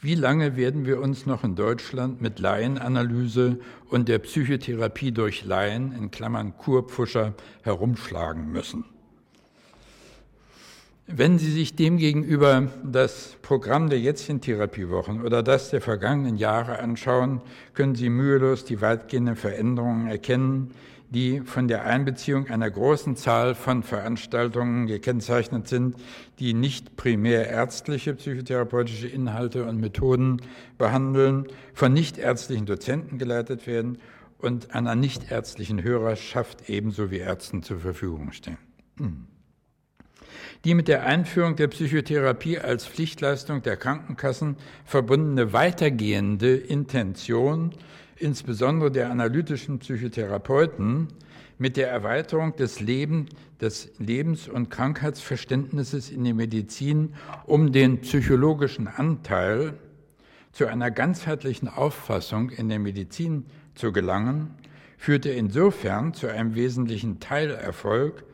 wie lange werden wir uns noch in Deutschland mit Laienanalyse und der Psychotherapie durch Laien, in Klammern Kurpfuscher, herumschlagen müssen? Wenn Sie sich demgegenüber das Programm der jetzigen Therapiewochen oder das der vergangenen Jahre anschauen, können Sie mühelos die weitgehenden Veränderungen erkennen, die von der Einbeziehung einer großen Zahl von Veranstaltungen gekennzeichnet sind, die nicht primär ärztliche psychotherapeutische Inhalte und Methoden behandeln, von nichtärztlichen Dozenten geleitet werden und einer nichtärztlichen Hörerschaft ebenso wie Ärzten zur Verfügung stehen. Die mit der Einführung der Psychotherapie als Pflichtleistung der Krankenkassen verbundene weitergehende Intention insbesondere der analytischen Psychotherapeuten, mit der Erweiterung des, Leben, des Lebens- und Krankheitsverständnisses in der Medizin um den psychologischen Anteil zu einer ganzheitlichen Auffassung in der Medizin zu gelangen, führte insofern zu einem wesentlichen Teilerfolg,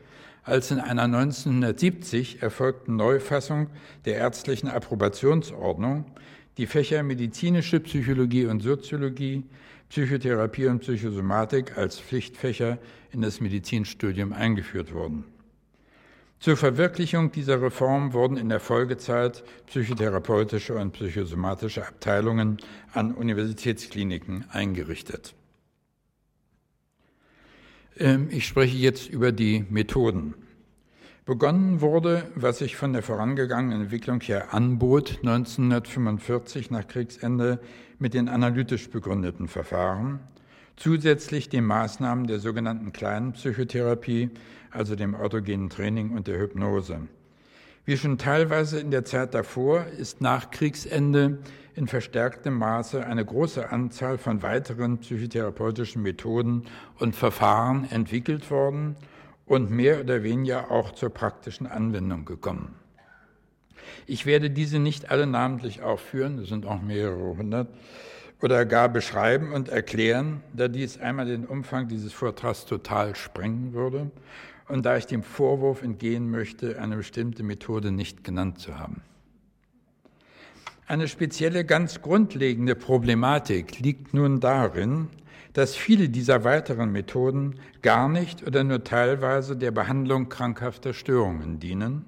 als in einer 1970 erfolgten Neufassung der ärztlichen Approbationsordnung die Fächer medizinische Psychologie und Soziologie, Psychotherapie und Psychosomatik als Pflichtfächer in das Medizinstudium eingeführt wurden. Zur Verwirklichung dieser Reform wurden in der Folgezeit psychotherapeutische und psychosomatische Abteilungen an Universitätskliniken eingerichtet. Ähm, ich spreche jetzt über die Methoden. Begonnen wurde, was sich von der vorangegangenen Entwicklung her anbot, 1945 nach Kriegsende mit den analytisch begründeten Verfahren, zusätzlich den Maßnahmen der sogenannten kleinen Psychotherapie, also dem autogenen Training und der Hypnose. Wie schon teilweise in der Zeit davor ist nach Kriegsende in verstärktem Maße eine große Anzahl von weiteren psychotherapeutischen Methoden und Verfahren entwickelt worden und mehr oder weniger auch zur praktischen Anwendung gekommen. Ich werde diese nicht alle namentlich aufführen, es sind auch mehrere hundert, oder gar beschreiben und erklären, da dies einmal den Umfang dieses Vortrags total sprengen würde und da ich dem Vorwurf entgehen möchte, eine bestimmte Methode nicht genannt zu haben. Eine spezielle, ganz grundlegende Problematik liegt nun darin, dass viele dieser weiteren Methoden gar nicht oder nur teilweise der Behandlung krankhafter Störungen dienen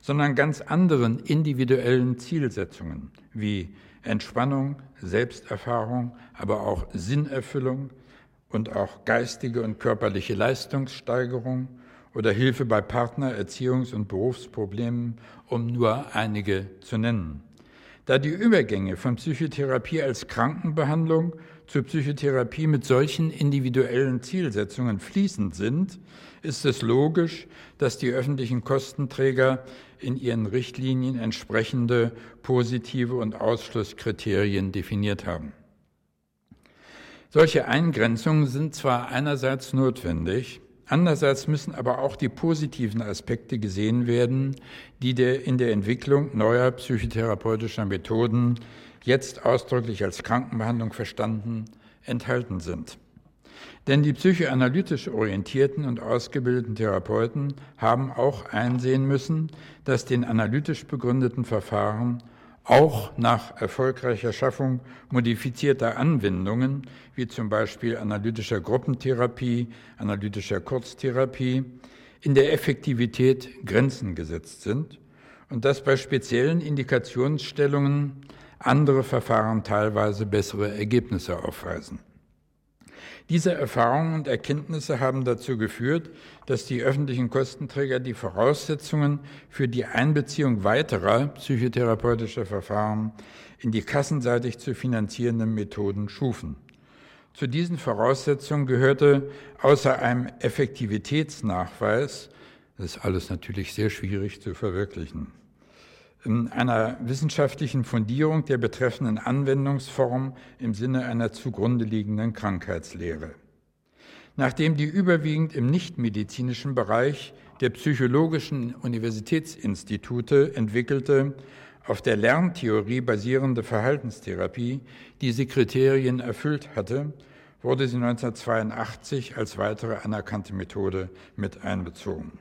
sondern ganz anderen individuellen Zielsetzungen wie Entspannung, Selbsterfahrung, aber auch Sinnerfüllung und auch geistige und körperliche Leistungssteigerung oder Hilfe bei Partner-, Erziehungs- und Berufsproblemen, um nur einige zu nennen. Da die Übergänge von Psychotherapie als Krankenbehandlung zur Psychotherapie mit solchen individuellen Zielsetzungen fließend sind, ist es logisch, dass die öffentlichen Kostenträger in ihren Richtlinien entsprechende positive und Ausschlusskriterien definiert haben. Solche Eingrenzungen sind zwar einerseits notwendig, Andererseits müssen aber auch die positiven Aspekte gesehen werden, die der in der Entwicklung neuer psychotherapeutischer Methoden, jetzt ausdrücklich als Krankenbehandlung verstanden, enthalten sind. Denn die psychoanalytisch orientierten und ausgebildeten Therapeuten haben auch einsehen müssen, dass den analytisch begründeten Verfahren auch nach erfolgreicher Schaffung modifizierter Anwendungen, wie zum Beispiel analytischer Gruppentherapie, analytischer Kurztherapie, in der Effektivität Grenzen gesetzt sind und dass bei speziellen Indikationsstellungen andere Verfahren teilweise bessere Ergebnisse aufweisen. Diese Erfahrungen und Erkenntnisse haben dazu geführt, dass die öffentlichen Kostenträger die Voraussetzungen für die Einbeziehung weiterer psychotherapeutischer Verfahren in die kassenseitig zu finanzierenden Methoden schufen. Zu diesen Voraussetzungen gehörte außer einem Effektivitätsnachweis, das ist alles natürlich sehr schwierig zu verwirklichen, einer wissenschaftlichen Fundierung der betreffenden Anwendungsform im Sinne einer zugrunde liegenden Krankheitslehre. Nachdem die überwiegend im nichtmedizinischen Bereich der psychologischen Universitätsinstitute entwickelte, auf der Lerntheorie basierende Verhaltenstherapie diese Kriterien erfüllt hatte, wurde sie 1982 als weitere anerkannte Methode mit einbezogen.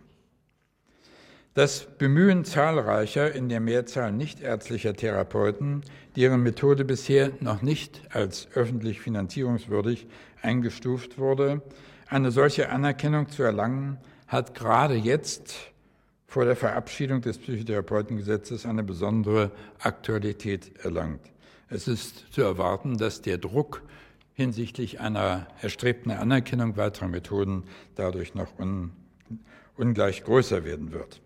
Das Bemühen zahlreicher, in der Mehrzahl nichtärztlicher Therapeuten, deren Methode bisher noch nicht als öffentlich finanzierungswürdig eingestuft wurde, eine solche Anerkennung zu erlangen, hat gerade jetzt vor der Verabschiedung des Psychotherapeutengesetzes eine besondere Aktualität erlangt. Es ist zu erwarten, dass der Druck hinsichtlich einer erstrebten Anerkennung weiterer Methoden dadurch noch un, ungleich größer werden wird.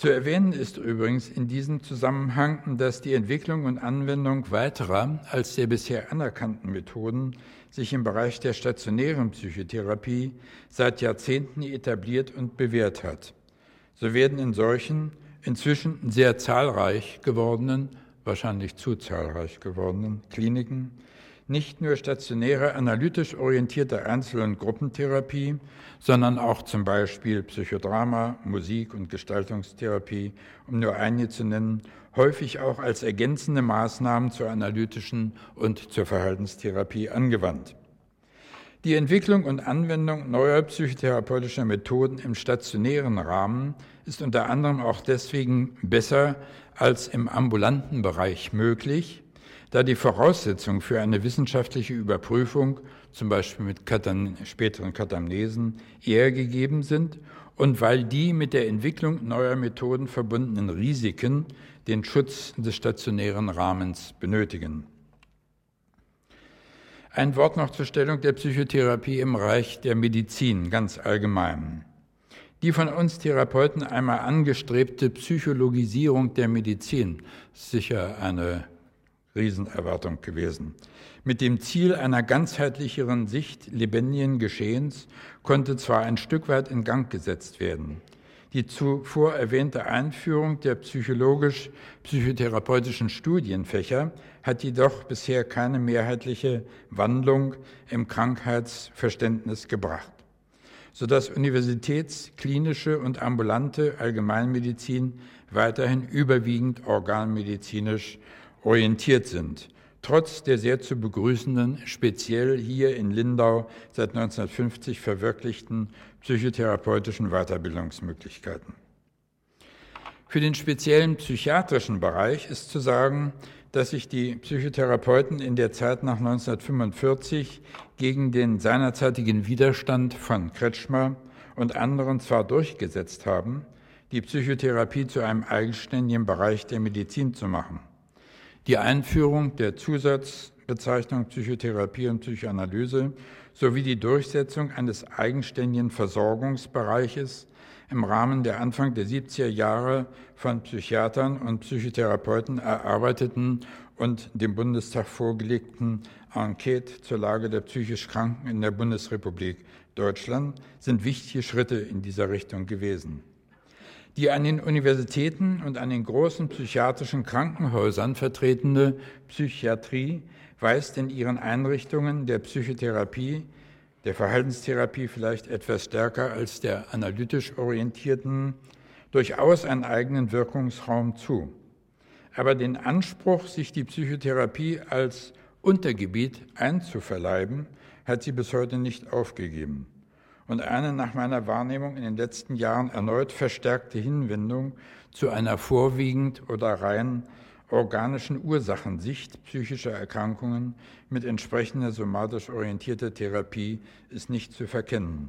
Zu erwähnen ist übrigens in diesem Zusammenhang, dass die Entwicklung und Anwendung weiterer als der bisher anerkannten Methoden sich im Bereich der stationären Psychotherapie seit Jahrzehnten etabliert und bewährt hat. So werden in solchen inzwischen sehr zahlreich gewordenen, wahrscheinlich zu zahlreich gewordenen Kliniken nicht nur stationäre analytisch orientierte Einzel- und Gruppentherapie, sondern auch zum Beispiel Psychodrama, Musik- und Gestaltungstherapie, um nur einige zu nennen, häufig auch als ergänzende Maßnahmen zur analytischen und zur Verhaltenstherapie angewandt. Die Entwicklung und Anwendung neuer psychotherapeutischer Methoden im stationären Rahmen ist unter anderem auch deswegen besser als im ambulanten Bereich möglich, da die Voraussetzungen für eine wissenschaftliche Überprüfung, zum Beispiel mit Katam späteren Katamnesen, eher gegeben sind und weil die mit der Entwicklung neuer Methoden verbundenen Risiken den Schutz des stationären Rahmens benötigen. Ein Wort noch zur Stellung der Psychotherapie im Reich der Medizin ganz allgemein. Die von uns Therapeuten einmal angestrebte Psychologisierung der Medizin sicher eine Riesenerwartung gewesen. Mit dem Ziel einer ganzheitlicheren Sicht lebendigen Geschehens konnte zwar ein Stück weit in Gang gesetzt werden. Die zuvor erwähnte Einführung der psychologisch-psychotherapeutischen Studienfächer hat jedoch bisher keine mehrheitliche Wandlung im Krankheitsverständnis gebracht, sodass universitätsklinische und ambulante Allgemeinmedizin weiterhin überwiegend organmedizinisch orientiert sind, trotz der sehr zu begrüßenden, speziell hier in Lindau seit 1950 verwirklichten psychotherapeutischen Weiterbildungsmöglichkeiten. Für den speziellen psychiatrischen Bereich ist zu sagen, dass sich die Psychotherapeuten in der Zeit nach 1945 gegen den seinerzeitigen Widerstand von Kretschmer und anderen zwar durchgesetzt haben, die Psychotherapie zu einem eigenständigen Bereich der Medizin zu machen. Die Einführung der Zusatzbezeichnung Psychotherapie und Psychoanalyse sowie die Durchsetzung eines eigenständigen Versorgungsbereiches im Rahmen der Anfang der 70er Jahre von Psychiatern und Psychotherapeuten erarbeiteten und dem Bundestag vorgelegten Enquete zur Lage der psychisch Kranken in der Bundesrepublik Deutschland sind wichtige Schritte in dieser Richtung gewesen. Die an den Universitäten und an den großen psychiatrischen Krankenhäusern vertretene Psychiatrie weist in ihren Einrichtungen der Psychotherapie der Verhaltenstherapie vielleicht etwas stärker als der analytisch orientierten, durchaus einen eigenen Wirkungsraum zu. Aber den Anspruch, sich die Psychotherapie als Untergebiet einzuverleiben, hat sie bis heute nicht aufgegeben. Und eine nach meiner Wahrnehmung in den letzten Jahren erneut verstärkte Hinwendung zu einer vorwiegend oder rein organischen Ursachensicht psychischer Erkrankungen mit entsprechender somatisch orientierter Therapie ist nicht zu verkennen.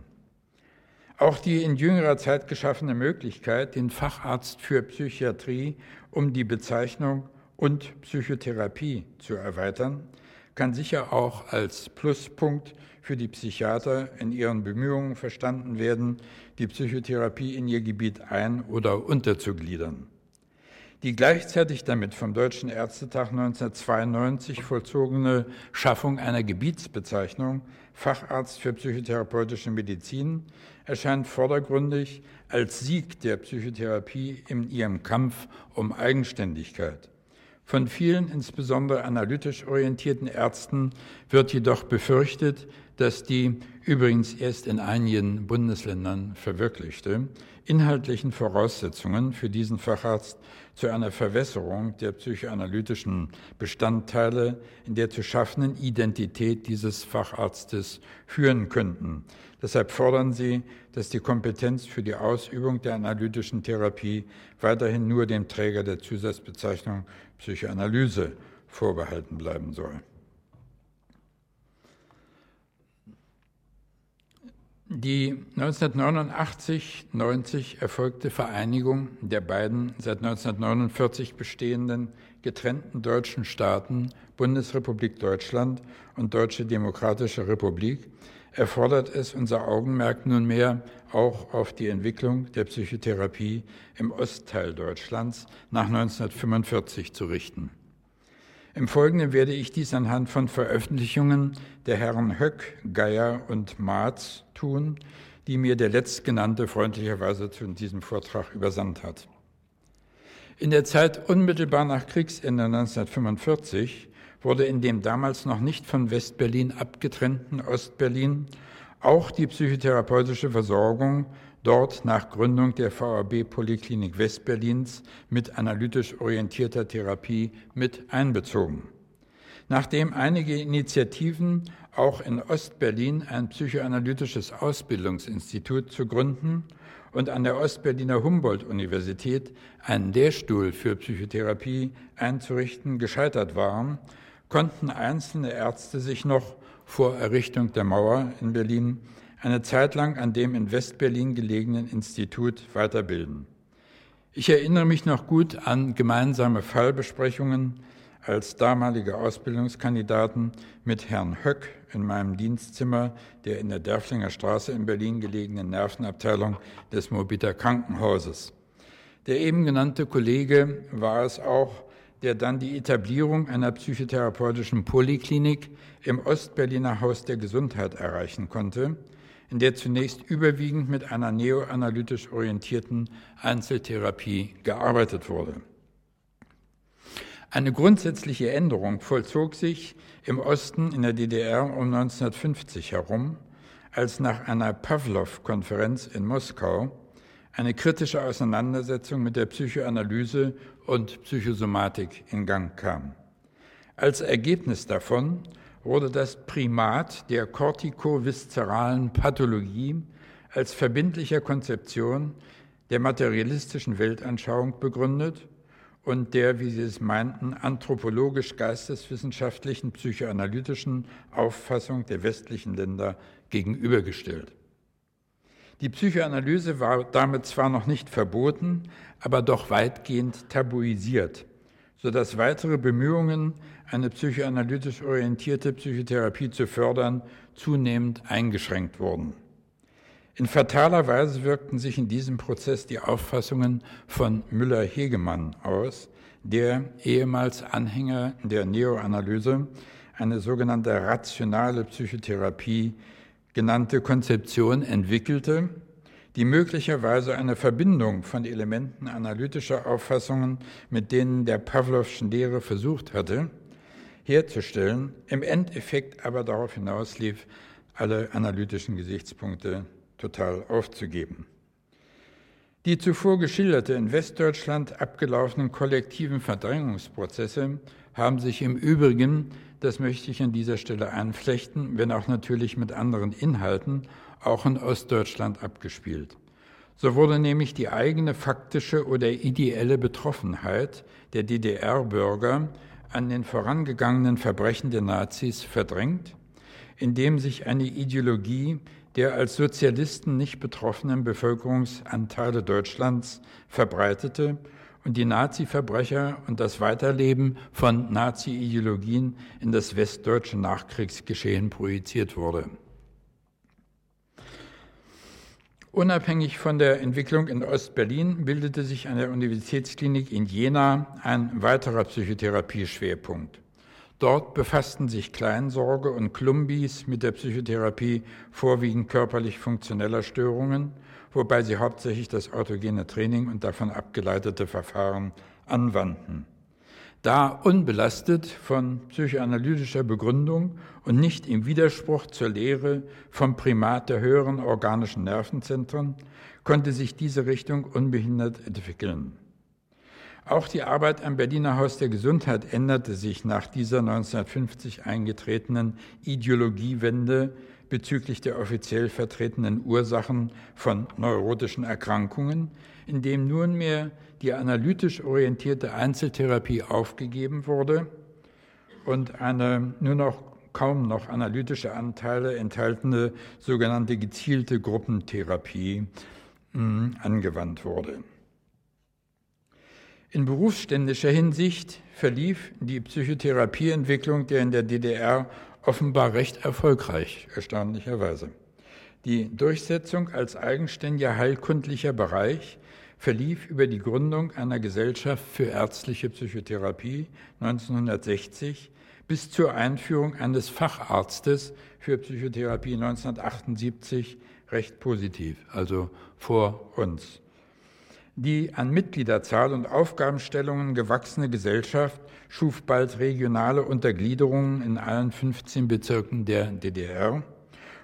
Auch die in jüngerer Zeit geschaffene Möglichkeit, den Facharzt für Psychiatrie um die Bezeichnung und Psychotherapie zu erweitern, kann sicher auch als Pluspunkt für die Psychiater in ihren Bemühungen verstanden werden, die Psychotherapie in ihr Gebiet ein- oder unterzugliedern. Die gleichzeitig damit vom Deutschen Ärztetag 1992 vollzogene Schaffung einer Gebietsbezeichnung Facharzt für psychotherapeutische Medizin erscheint vordergründig als Sieg der Psychotherapie in ihrem Kampf um Eigenständigkeit. Von vielen, insbesondere analytisch orientierten Ärzten, wird jedoch befürchtet, dass die übrigens erst in einigen Bundesländern verwirklichte inhaltlichen Voraussetzungen für diesen Facharzt zu einer Verwässerung der psychoanalytischen Bestandteile in der zu schaffenden Identität dieses Facharztes führen könnten. Deshalb fordern sie, dass die Kompetenz für die Ausübung der analytischen Therapie weiterhin nur dem Träger der Zusatzbezeichnung Psychoanalyse vorbehalten bleiben soll. Die 1989-90 erfolgte Vereinigung der beiden seit 1949 bestehenden getrennten deutschen Staaten Bundesrepublik Deutschland und Deutsche Demokratische Republik erfordert es unser Augenmerk nunmehr auch auf die Entwicklung der Psychotherapie im Ostteil Deutschlands nach 1945 zu richten. Im Folgenden werde ich dies anhand von Veröffentlichungen der Herren Höck, Geier und Marz tun, die mir der letztgenannte freundlicherweise zu diesem Vortrag übersandt hat. In der Zeit unmittelbar nach Kriegsende 1945 wurde in dem damals noch nicht von Westberlin abgetrennten Ostberlin auch die psychotherapeutische Versorgung dort nach Gründung der VAB Poliklinik Westberlins mit analytisch orientierter Therapie mit einbezogen. Nachdem einige Initiativen auch in Ostberlin ein psychoanalytisches Ausbildungsinstitut zu gründen und an der Ostberliner Humboldt-Universität einen Lehrstuhl für Psychotherapie einzurichten gescheitert waren, konnten einzelne Ärzte sich noch vor Errichtung der Mauer in Berlin eine Zeit lang an dem in Westberlin gelegenen Institut weiterbilden. Ich erinnere mich noch gut an gemeinsame Fallbesprechungen als damalige Ausbildungskandidaten mit Herrn Höck in meinem Dienstzimmer der in der Derflinger Straße in Berlin gelegenen Nervenabteilung des Mobiter Krankenhauses. Der eben genannte Kollege war es auch, der dann die Etablierung einer psychotherapeutischen Poliklinik im Ostberliner Haus der Gesundheit erreichen konnte, in der zunächst überwiegend mit einer neoanalytisch orientierten Einzeltherapie gearbeitet wurde. Eine grundsätzliche Änderung vollzog sich im Osten in der DDR um 1950 herum, als nach einer Pavlov-Konferenz in Moskau eine kritische Auseinandersetzung mit der Psychoanalyse und Psychosomatik in Gang kam. Als Ergebnis davon wurde das Primat der kortikoviszeralen Pathologie als verbindlicher Konzeption der materialistischen Weltanschauung begründet und der, wie Sie es meinten, anthropologisch-geisteswissenschaftlichen, psychoanalytischen Auffassung der westlichen Länder gegenübergestellt. Die Psychoanalyse war damit zwar noch nicht verboten, aber doch weitgehend tabuisiert, sodass weitere Bemühungen eine psychoanalytisch orientierte Psychotherapie zu fördern, zunehmend eingeschränkt wurden. In fataler Weise wirkten sich in diesem Prozess die Auffassungen von Müller-Hegemann aus, der ehemals Anhänger der Neoanalyse eine sogenannte rationale Psychotherapie genannte Konzeption entwickelte, die möglicherweise eine Verbindung von Elementen analytischer Auffassungen mit denen der Pavlovschen Lehre versucht hatte, herzustellen, im Endeffekt aber darauf hinauslief, alle analytischen Gesichtspunkte total aufzugeben. Die zuvor geschilderte in Westdeutschland abgelaufenen kollektiven Verdrängungsprozesse haben sich im Übrigen, das möchte ich an dieser Stelle einflechten, wenn auch natürlich mit anderen Inhalten, auch in Ostdeutschland abgespielt. So wurde nämlich die eigene faktische oder ideelle Betroffenheit der DDR-Bürger an den vorangegangenen Verbrechen der Nazis verdrängt, indem sich eine Ideologie der als Sozialisten nicht betroffenen Bevölkerungsanteile Deutschlands verbreitete und die Nazi-Verbrecher und das Weiterleben von Nazi-Ideologien in das westdeutsche Nachkriegsgeschehen projiziert wurde. Unabhängig von der Entwicklung in Ostberlin bildete sich an der Universitätsklinik in Jena ein weiterer Psychotherapieschwerpunkt. Dort befassten sich Kleinsorge und Klumbis mit der Psychotherapie vorwiegend körperlich funktioneller Störungen, wobei sie hauptsächlich das autogene Training und davon abgeleitete Verfahren anwandten. Da unbelastet von psychoanalytischer Begründung und nicht im Widerspruch zur Lehre vom Primat der höheren organischen Nervenzentren, konnte sich diese Richtung unbehindert entwickeln. Auch die Arbeit am Berliner Haus der Gesundheit änderte sich nach dieser 1950 eingetretenen Ideologiewende bezüglich der offiziell vertretenen Ursachen von neurotischen Erkrankungen, indem nunmehr die analytisch orientierte Einzeltherapie aufgegeben wurde und eine nur noch kaum noch analytische Anteile enthaltene sogenannte gezielte Gruppentherapie hm, angewandt wurde. In berufsständischer Hinsicht verlief die Psychotherapieentwicklung der in der DDR offenbar recht erfolgreich, erstaunlicherweise. Die Durchsetzung als eigenständiger heilkundlicher Bereich verlief über die Gründung einer Gesellschaft für ärztliche Psychotherapie 1960 bis zur Einführung eines Facharztes für Psychotherapie 1978 recht positiv, also vor uns. Die an Mitgliederzahl und Aufgabenstellungen gewachsene Gesellschaft schuf bald regionale Untergliederungen in allen 15 Bezirken der DDR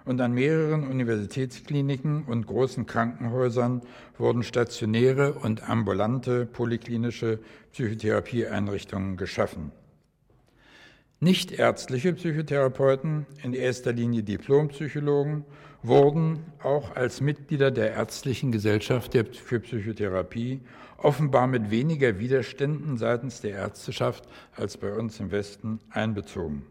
und an mehreren Universitätskliniken und großen Krankenhäusern wurden stationäre und ambulante polyklinische Psychotherapieeinrichtungen geschaffen. Nichtärztliche Psychotherapeuten, in erster Linie Diplompsychologen, wurden auch als Mitglieder der Ärztlichen Gesellschaft für Psychotherapie offenbar mit weniger Widerständen seitens der Ärzteschaft als bei uns im Westen einbezogen.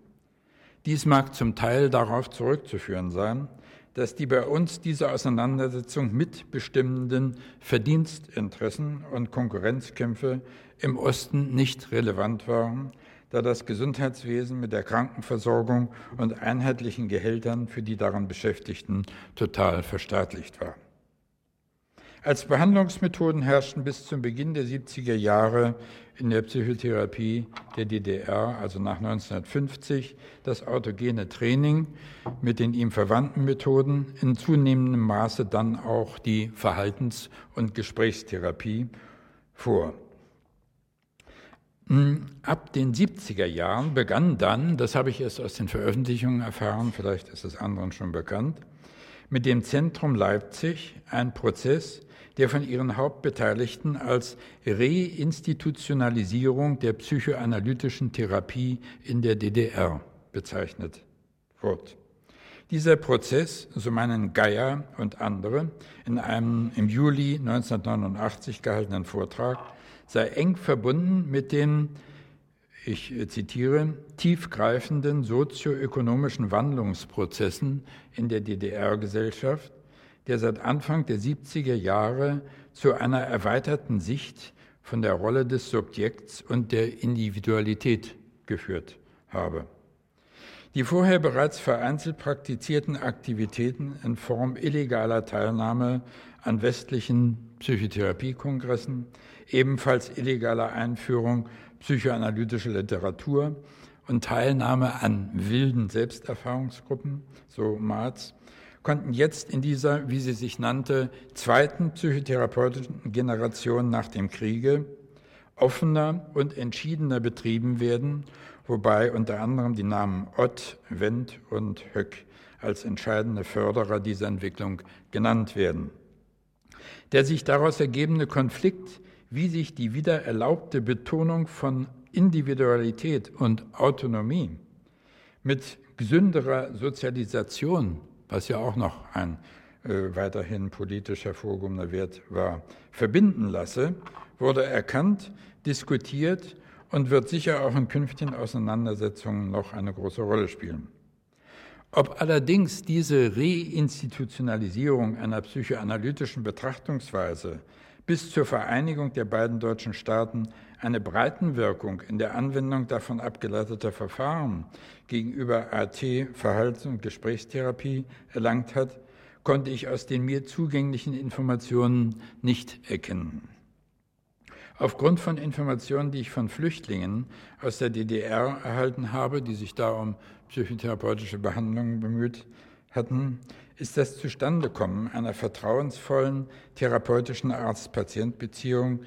Dies mag zum Teil darauf zurückzuführen sein, dass die bei uns diese Auseinandersetzung mitbestimmenden Verdienstinteressen und Konkurrenzkämpfe im Osten nicht relevant waren, da das Gesundheitswesen mit der Krankenversorgung und einheitlichen Gehältern für die daran Beschäftigten total verstaatlicht war. Als Behandlungsmethoden herrschten bis zum Beginn der 70er Jahre in der Psychotherapie der DDR, also nach 1950, das autogene Training mit den ihm verwandten Methoden, in zunehmendem Maße dann auch die Verhaltens- und Gesprächstherapie vor. Hm, ab den 70er Jahren begann dann, das habe ich erst aus den Veröffentlichungen erfahren, vielleicht ist es anderen schon bekannt, mit dem Zentrum Leipzig ein Prozess, der von ihren Hauptbeteiligten als Reinstitutionalisierung der psychoanalytischen Therapie in der DDR bezeichnet wird. Dieser Prozess, so meinen Geier und andere, in einem im Juli 1989 gehaltenen Vortrag, sei eng verbunden mit den, ich zitiere, tiefgreifenden sozioökonomischen Wandlungsprozessen in der DDR-Gesellschaft, der seit Anfang der 70er Jahre zu einer erweiterten Sicht von der Rolle des Subjekts und der Individualität geführt habe. Die vorher bereits vereinzelt praktizierten Aktivitäten in Form illegaler Teilnahme an westlichen Psychotherapiekongressen, ebenfalls illegaler Einführung psychoanalytischer Literatur und Teilnahme an wilden Selbsterfahrungsgruppen, so Marz, konnten jetzt in dieser, wie sie sich nannte, zweiten psychotherapeutischen Generation nach dem Kriege offener und entschiedener betrieben werden, wobei unter anderem die Namen Ott, Wendt und Höck als entscheidende Förderer dieser Entwicklung genannt werden. Der sich daraus ergebende Konflikt, wie sich die wieder erlaubte Betonung von Individualität und Autonomie mit gesünderer Sozialisation, was ja auch noch ein äh, weiterhin politisch hervorgehobener Wert war, verbinden lasse, wurde erkannt, diskutiert und wird sicher auch in künftigen Auseinandersetzungen noch eine große Rolle spielen. Ob allerdings diese Reinstitutionalisierung einer psychoanalytischen Betrachtungsweise bis zur Vereinigung der beiden deutschen Staaten eine Breitenwirkung in der Anwendung davon abgeleiteter Verfahren gegenüber AT, Verhaltens- und Gesprächstherapie erlangt hat, konnte ich aus den mir zugänglichen Informationen nicht erkennen. Aufgrund von Informationen, die ich von Flüchtlingen aus der DDR erhalten habe, die sich da um psychotherapeutische Behandlungen bemüht hatten, ist das Zustandekommen einer vertrauensvollen therapeutischen Arzt-Patient-Beziehung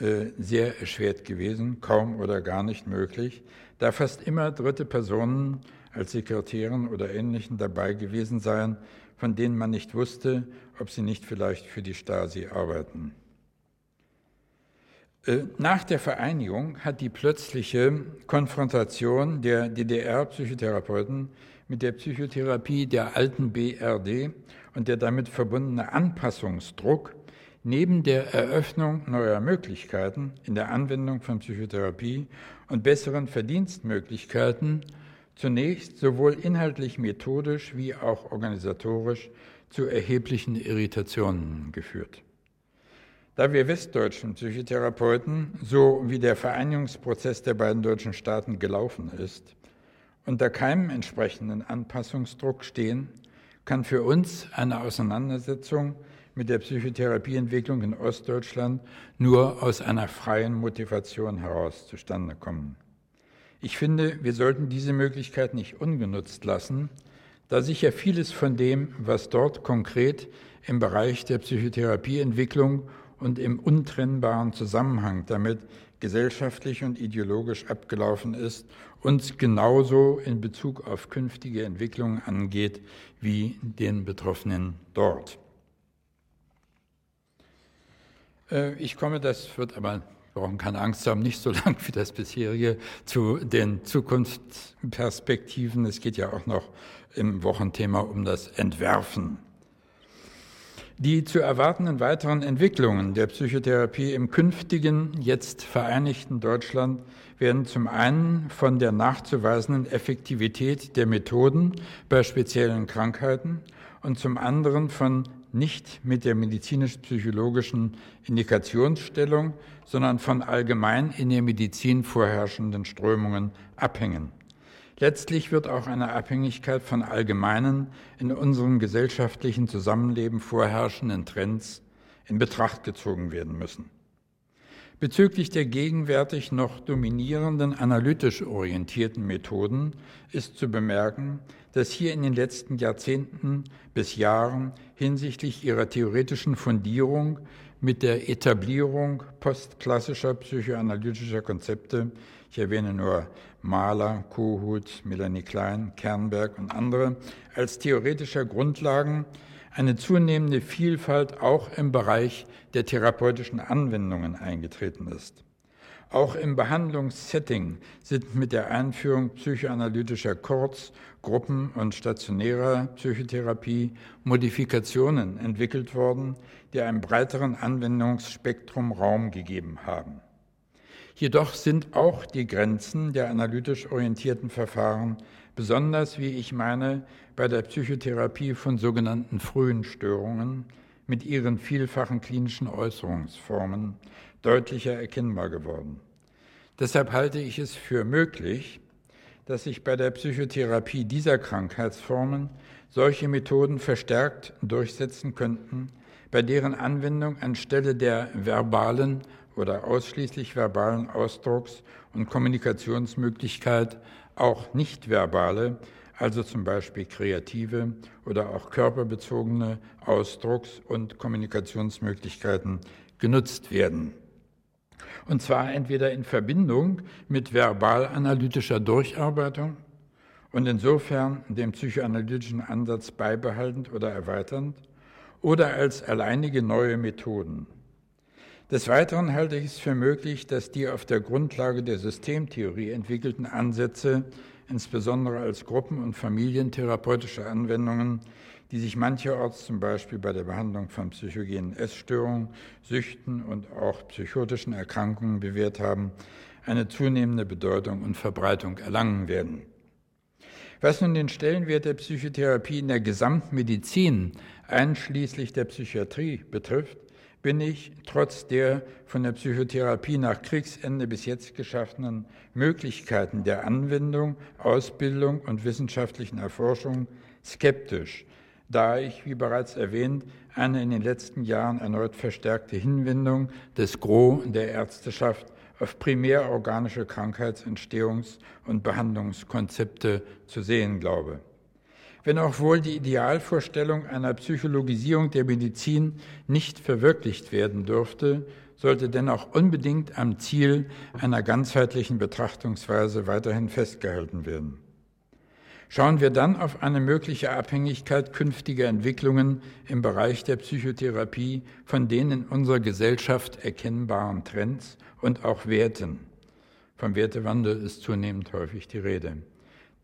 äh, sehr erschwert gewesen, kaum oder gar nicht möglich, da fast immer dritte Personen als Sekretärin oder Ähnlichen dabei gewesen seien, von denen man nicht wusste, ob sie nicht vielleicht für die Stasi arbeiten. Äh, nach der Vereinigung hat die plötzliche Konfrontation der DDR-Psychotherapeuten mit der Psychotherapie der alten BRD und der damit verbundene Anpassungsdruck neben der Eröffnung neuer Möglichkeiten in der Anwendung von Psychotherapie und besseren Verdienstmöglichkeiten zunächst sowohl inhaltlich methodisch wie auch organisatorisch zu erheblichen Irritationen geführt. Da wir westdeutschen Psychotherapeuten, so wie der Vereinigungsprozess der beiden deutschen Staaten gelaufen ist, unter keinem entsprechenden Anpassungsdruck stehen, kann für uns eine Auseinandersetzung mit der Psychotherapieentwicklung in Ostdeutschland nur aus einer freien Motivation heraus zustande kommen. Ich finde, wir sollten diese Möglichkeit nicht ungenutzt lassen, da sicher vieles von dem, was dort konkret im Bereich der Psychotherapieentwicklung und im untrennbaren Zusammenhang damit gesellschaftlich und ideologisch abgelaufen ist, uns genauso in Bezug auf künftige Entwicklungen angeht wie den Betroffenen dort. Äh, ich komme, das wird aber, brauchen keine Angst haben, nicht so [laughs] lang wie das bisherige, zu den Zukunftsperspektiven. Es geht ja auch noch im Wochenthema um das Entwerfen die zu erwartenden weiteren Entwicklungen der Psychotherapie im künftigen, jetzt vereinigten Deutschland werden zum einen von der nachzuweisenden Effektivität der Methoden bei speziellen Krankheiten und zum anderen von nicht mit der medizinisch-psychologischen Indikationsstellung, sondern von allgemein in der Medizin vorherrschenden Strömungen abhängen. Letztlich wird auch eine Abhängigkeit von allgemeinen, in unserem gesellschaftlichen Zusammenleben vorherrschenden Trends in Betracht gezogen werden müssen. Bezüglich der gegenwärtig noch dominierenden analytisch orientierten Methoden ist zu bemerken, dass hier in den letzten Jahrzehnten bis Jahren hinsichtlich ihrer theoretischen Fundierung mit der Etablierung postklassischer psychoanalytischer Konzepte, ich erwähne nur Mahler, Kohut, Melanie Klein, Kernberg und andere als theoretischer Grundlagen eine zunehmende Vielfalt auch im Bereich der therapeutischen Anwendungen eingetreten ist. Auch im Behandlungssetting sind mit der Einführung psychoanalytischer Kurz-, Gruppen- und stationärer Psychotherapie Modifikationen entwickelt worden, die einem breiteren Anwendungsspektrum Raum gegeben haben. Jedoch sind auch die Grenzen der analytisch orientierten Verfahren, besonders wie ich meine, bei der Psychotherapie von sogenannten frühen Störungen mit ihren vielfachen klinischen Äußerungsformen deutlicher erkennbar geworden. Deshalb halte ich es für möglich, dass sich bei der Psychotherapie dieser Krankheitsformen solche Methoden verstärkt durchsetzen könnten, bei deren Anwendung anstelle der verbalen oder ausschließlich verbalen Ausdrucks- und Kommunikationsmöglichkeit auch nicht-verbale, also zum Beispiel kreative oder auch körperbezogene Ausdrucks- und Kommunikationsmöglichkeiten genutzt werden. Und zwar entweder in Verbindung mit verbal-analytischer Durcharbeitung und insofern den psychoanalytischen Ansatz beibehaltend oder erweiternd oder als alleinige neue Methoden. Des Weiteren halte ich es für möglich, dass die auf der Grundlage der Systemtheorie entwickelten Ansätze, insbesondere als Gruppen- und familientherapeutische Anwendungen, die sich mancherorts zum Beispiel bei der Behandlung von psychogenen Essstörungen, Süchten und auch psychotischen Erkrankungen bewährt haben, eine zunehmende Bedeutung und Verbreitung erlangen werden. Was nun den Stellenwert der Psychotherapie in der Gesamtmedizin, einschließlich der Psychiatrie, betrifft, bin ich trotz der von der Psychotherapie nach Kriegsende bis jetzt geschaffenen Möglichkeiten der Anwendung, Ausbildung und wissenschaftlichen Erforschung skeptisch, da ich, wie bereits erwähnt, eine in den letzten Jahren erneut verstärkte Hinwendung des Gros der Ärzteschaft auf primärorganische Krankheitsentstehungs- und Behandlungskonzepte zu sehen glaube. Wenn auch wohl die Idealvorstellung einer Psychologisierung der Medizin nicht verwirklicht werden dürfte, sollte dennoch unbedingt am Ziel einer ganzheitlichen Betrachtungsweise weiterhin festgehalten werden. Schauen wir dann auf eine mögliche Abhängigkeit künftiger Entwicklungen im Bereich der Psychotherapie von den in unserer Gesellschaft erkennbaren Trends und auch Werten. Vom Wertewandel ist zunehmend häufig die Rede.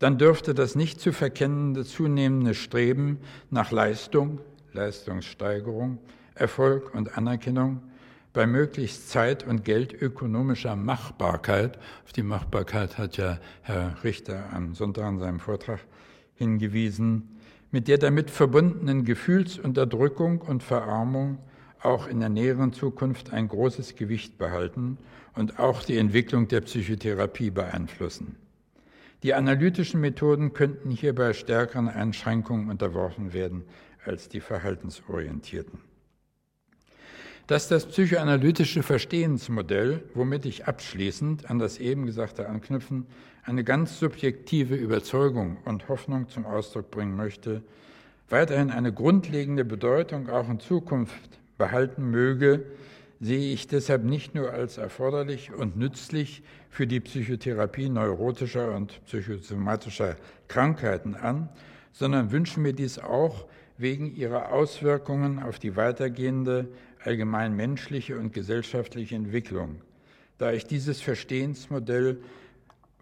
Dann dürfte das nicht zu verkennende zunehmende Streben nach Leistung, Leistungssteigerung, Erfolg und Anerkennung bei möglichst zeit- und geldökonomischer Machbarkeit, auf die Machbarkeit hat ja Herr Richter am Sonntag in seinem Vortrag hingewiesen, mit der damit verbundenen Gefühlsunterdrückung und Verarmung auch in der näheren Zukunft ein großes Gewicht behalten und auch die Entwicklung der Psychotherapie beeinflussen. Die analytischen Methoden könnten hierbei stärkeren Einschränkungen unterworfen werden als die verhaltensorientierten. Dass das psychoanalytische Verstehensmodell, womit ich abschließend an das eben Gesagte anknüpfen, eine ganz subjektive Überzeugung und Hoffnung zum Ausdruck bringen möchte, weiterhin eine grundlegende Bedeutung auch in Zukunft behalten möge, sehe ich deshalb nicht nur als erforderlich und nützlich für die Psychotherapie neurotischer und psychosomatischer Krankheiten an, sondern wünsche mir dies auch wegen ihrer Auswirkungen auf die weitergehende allgemein menschliche und gesellschaftliche Entwicklung, da ich dieses Verstehensmodell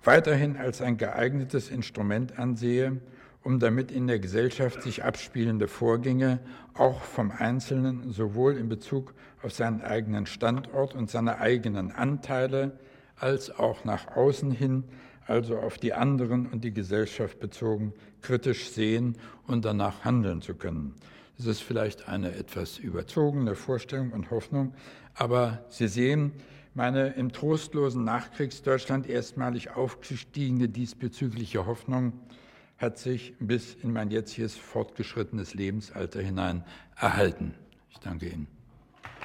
weiterhin als ein geeignetes Instrument ansehe, um damit in der Gesellschaft sich abspielende Vorgänge auch vom Einzelnen sowohl in Bezug auf seinen eigenen Standort und seine eigenen Anteile als auch nach außen hin, also auf die anderen und die Gesellschaft bezogen, kritisch sehen und danach handeln zu können. Das ist vielleicht eine etwas überzogene Vorstellung und Hoffnung, aber Sie sehen, meine im trostlosen Nachkriegsdeutschland erstmalig aufgestiegene diesbezügliche Hoffnung hat sich bis in mein jetziges fortgeschrittenes Lebensalter hinein erhalten. Ich danke Ihnen.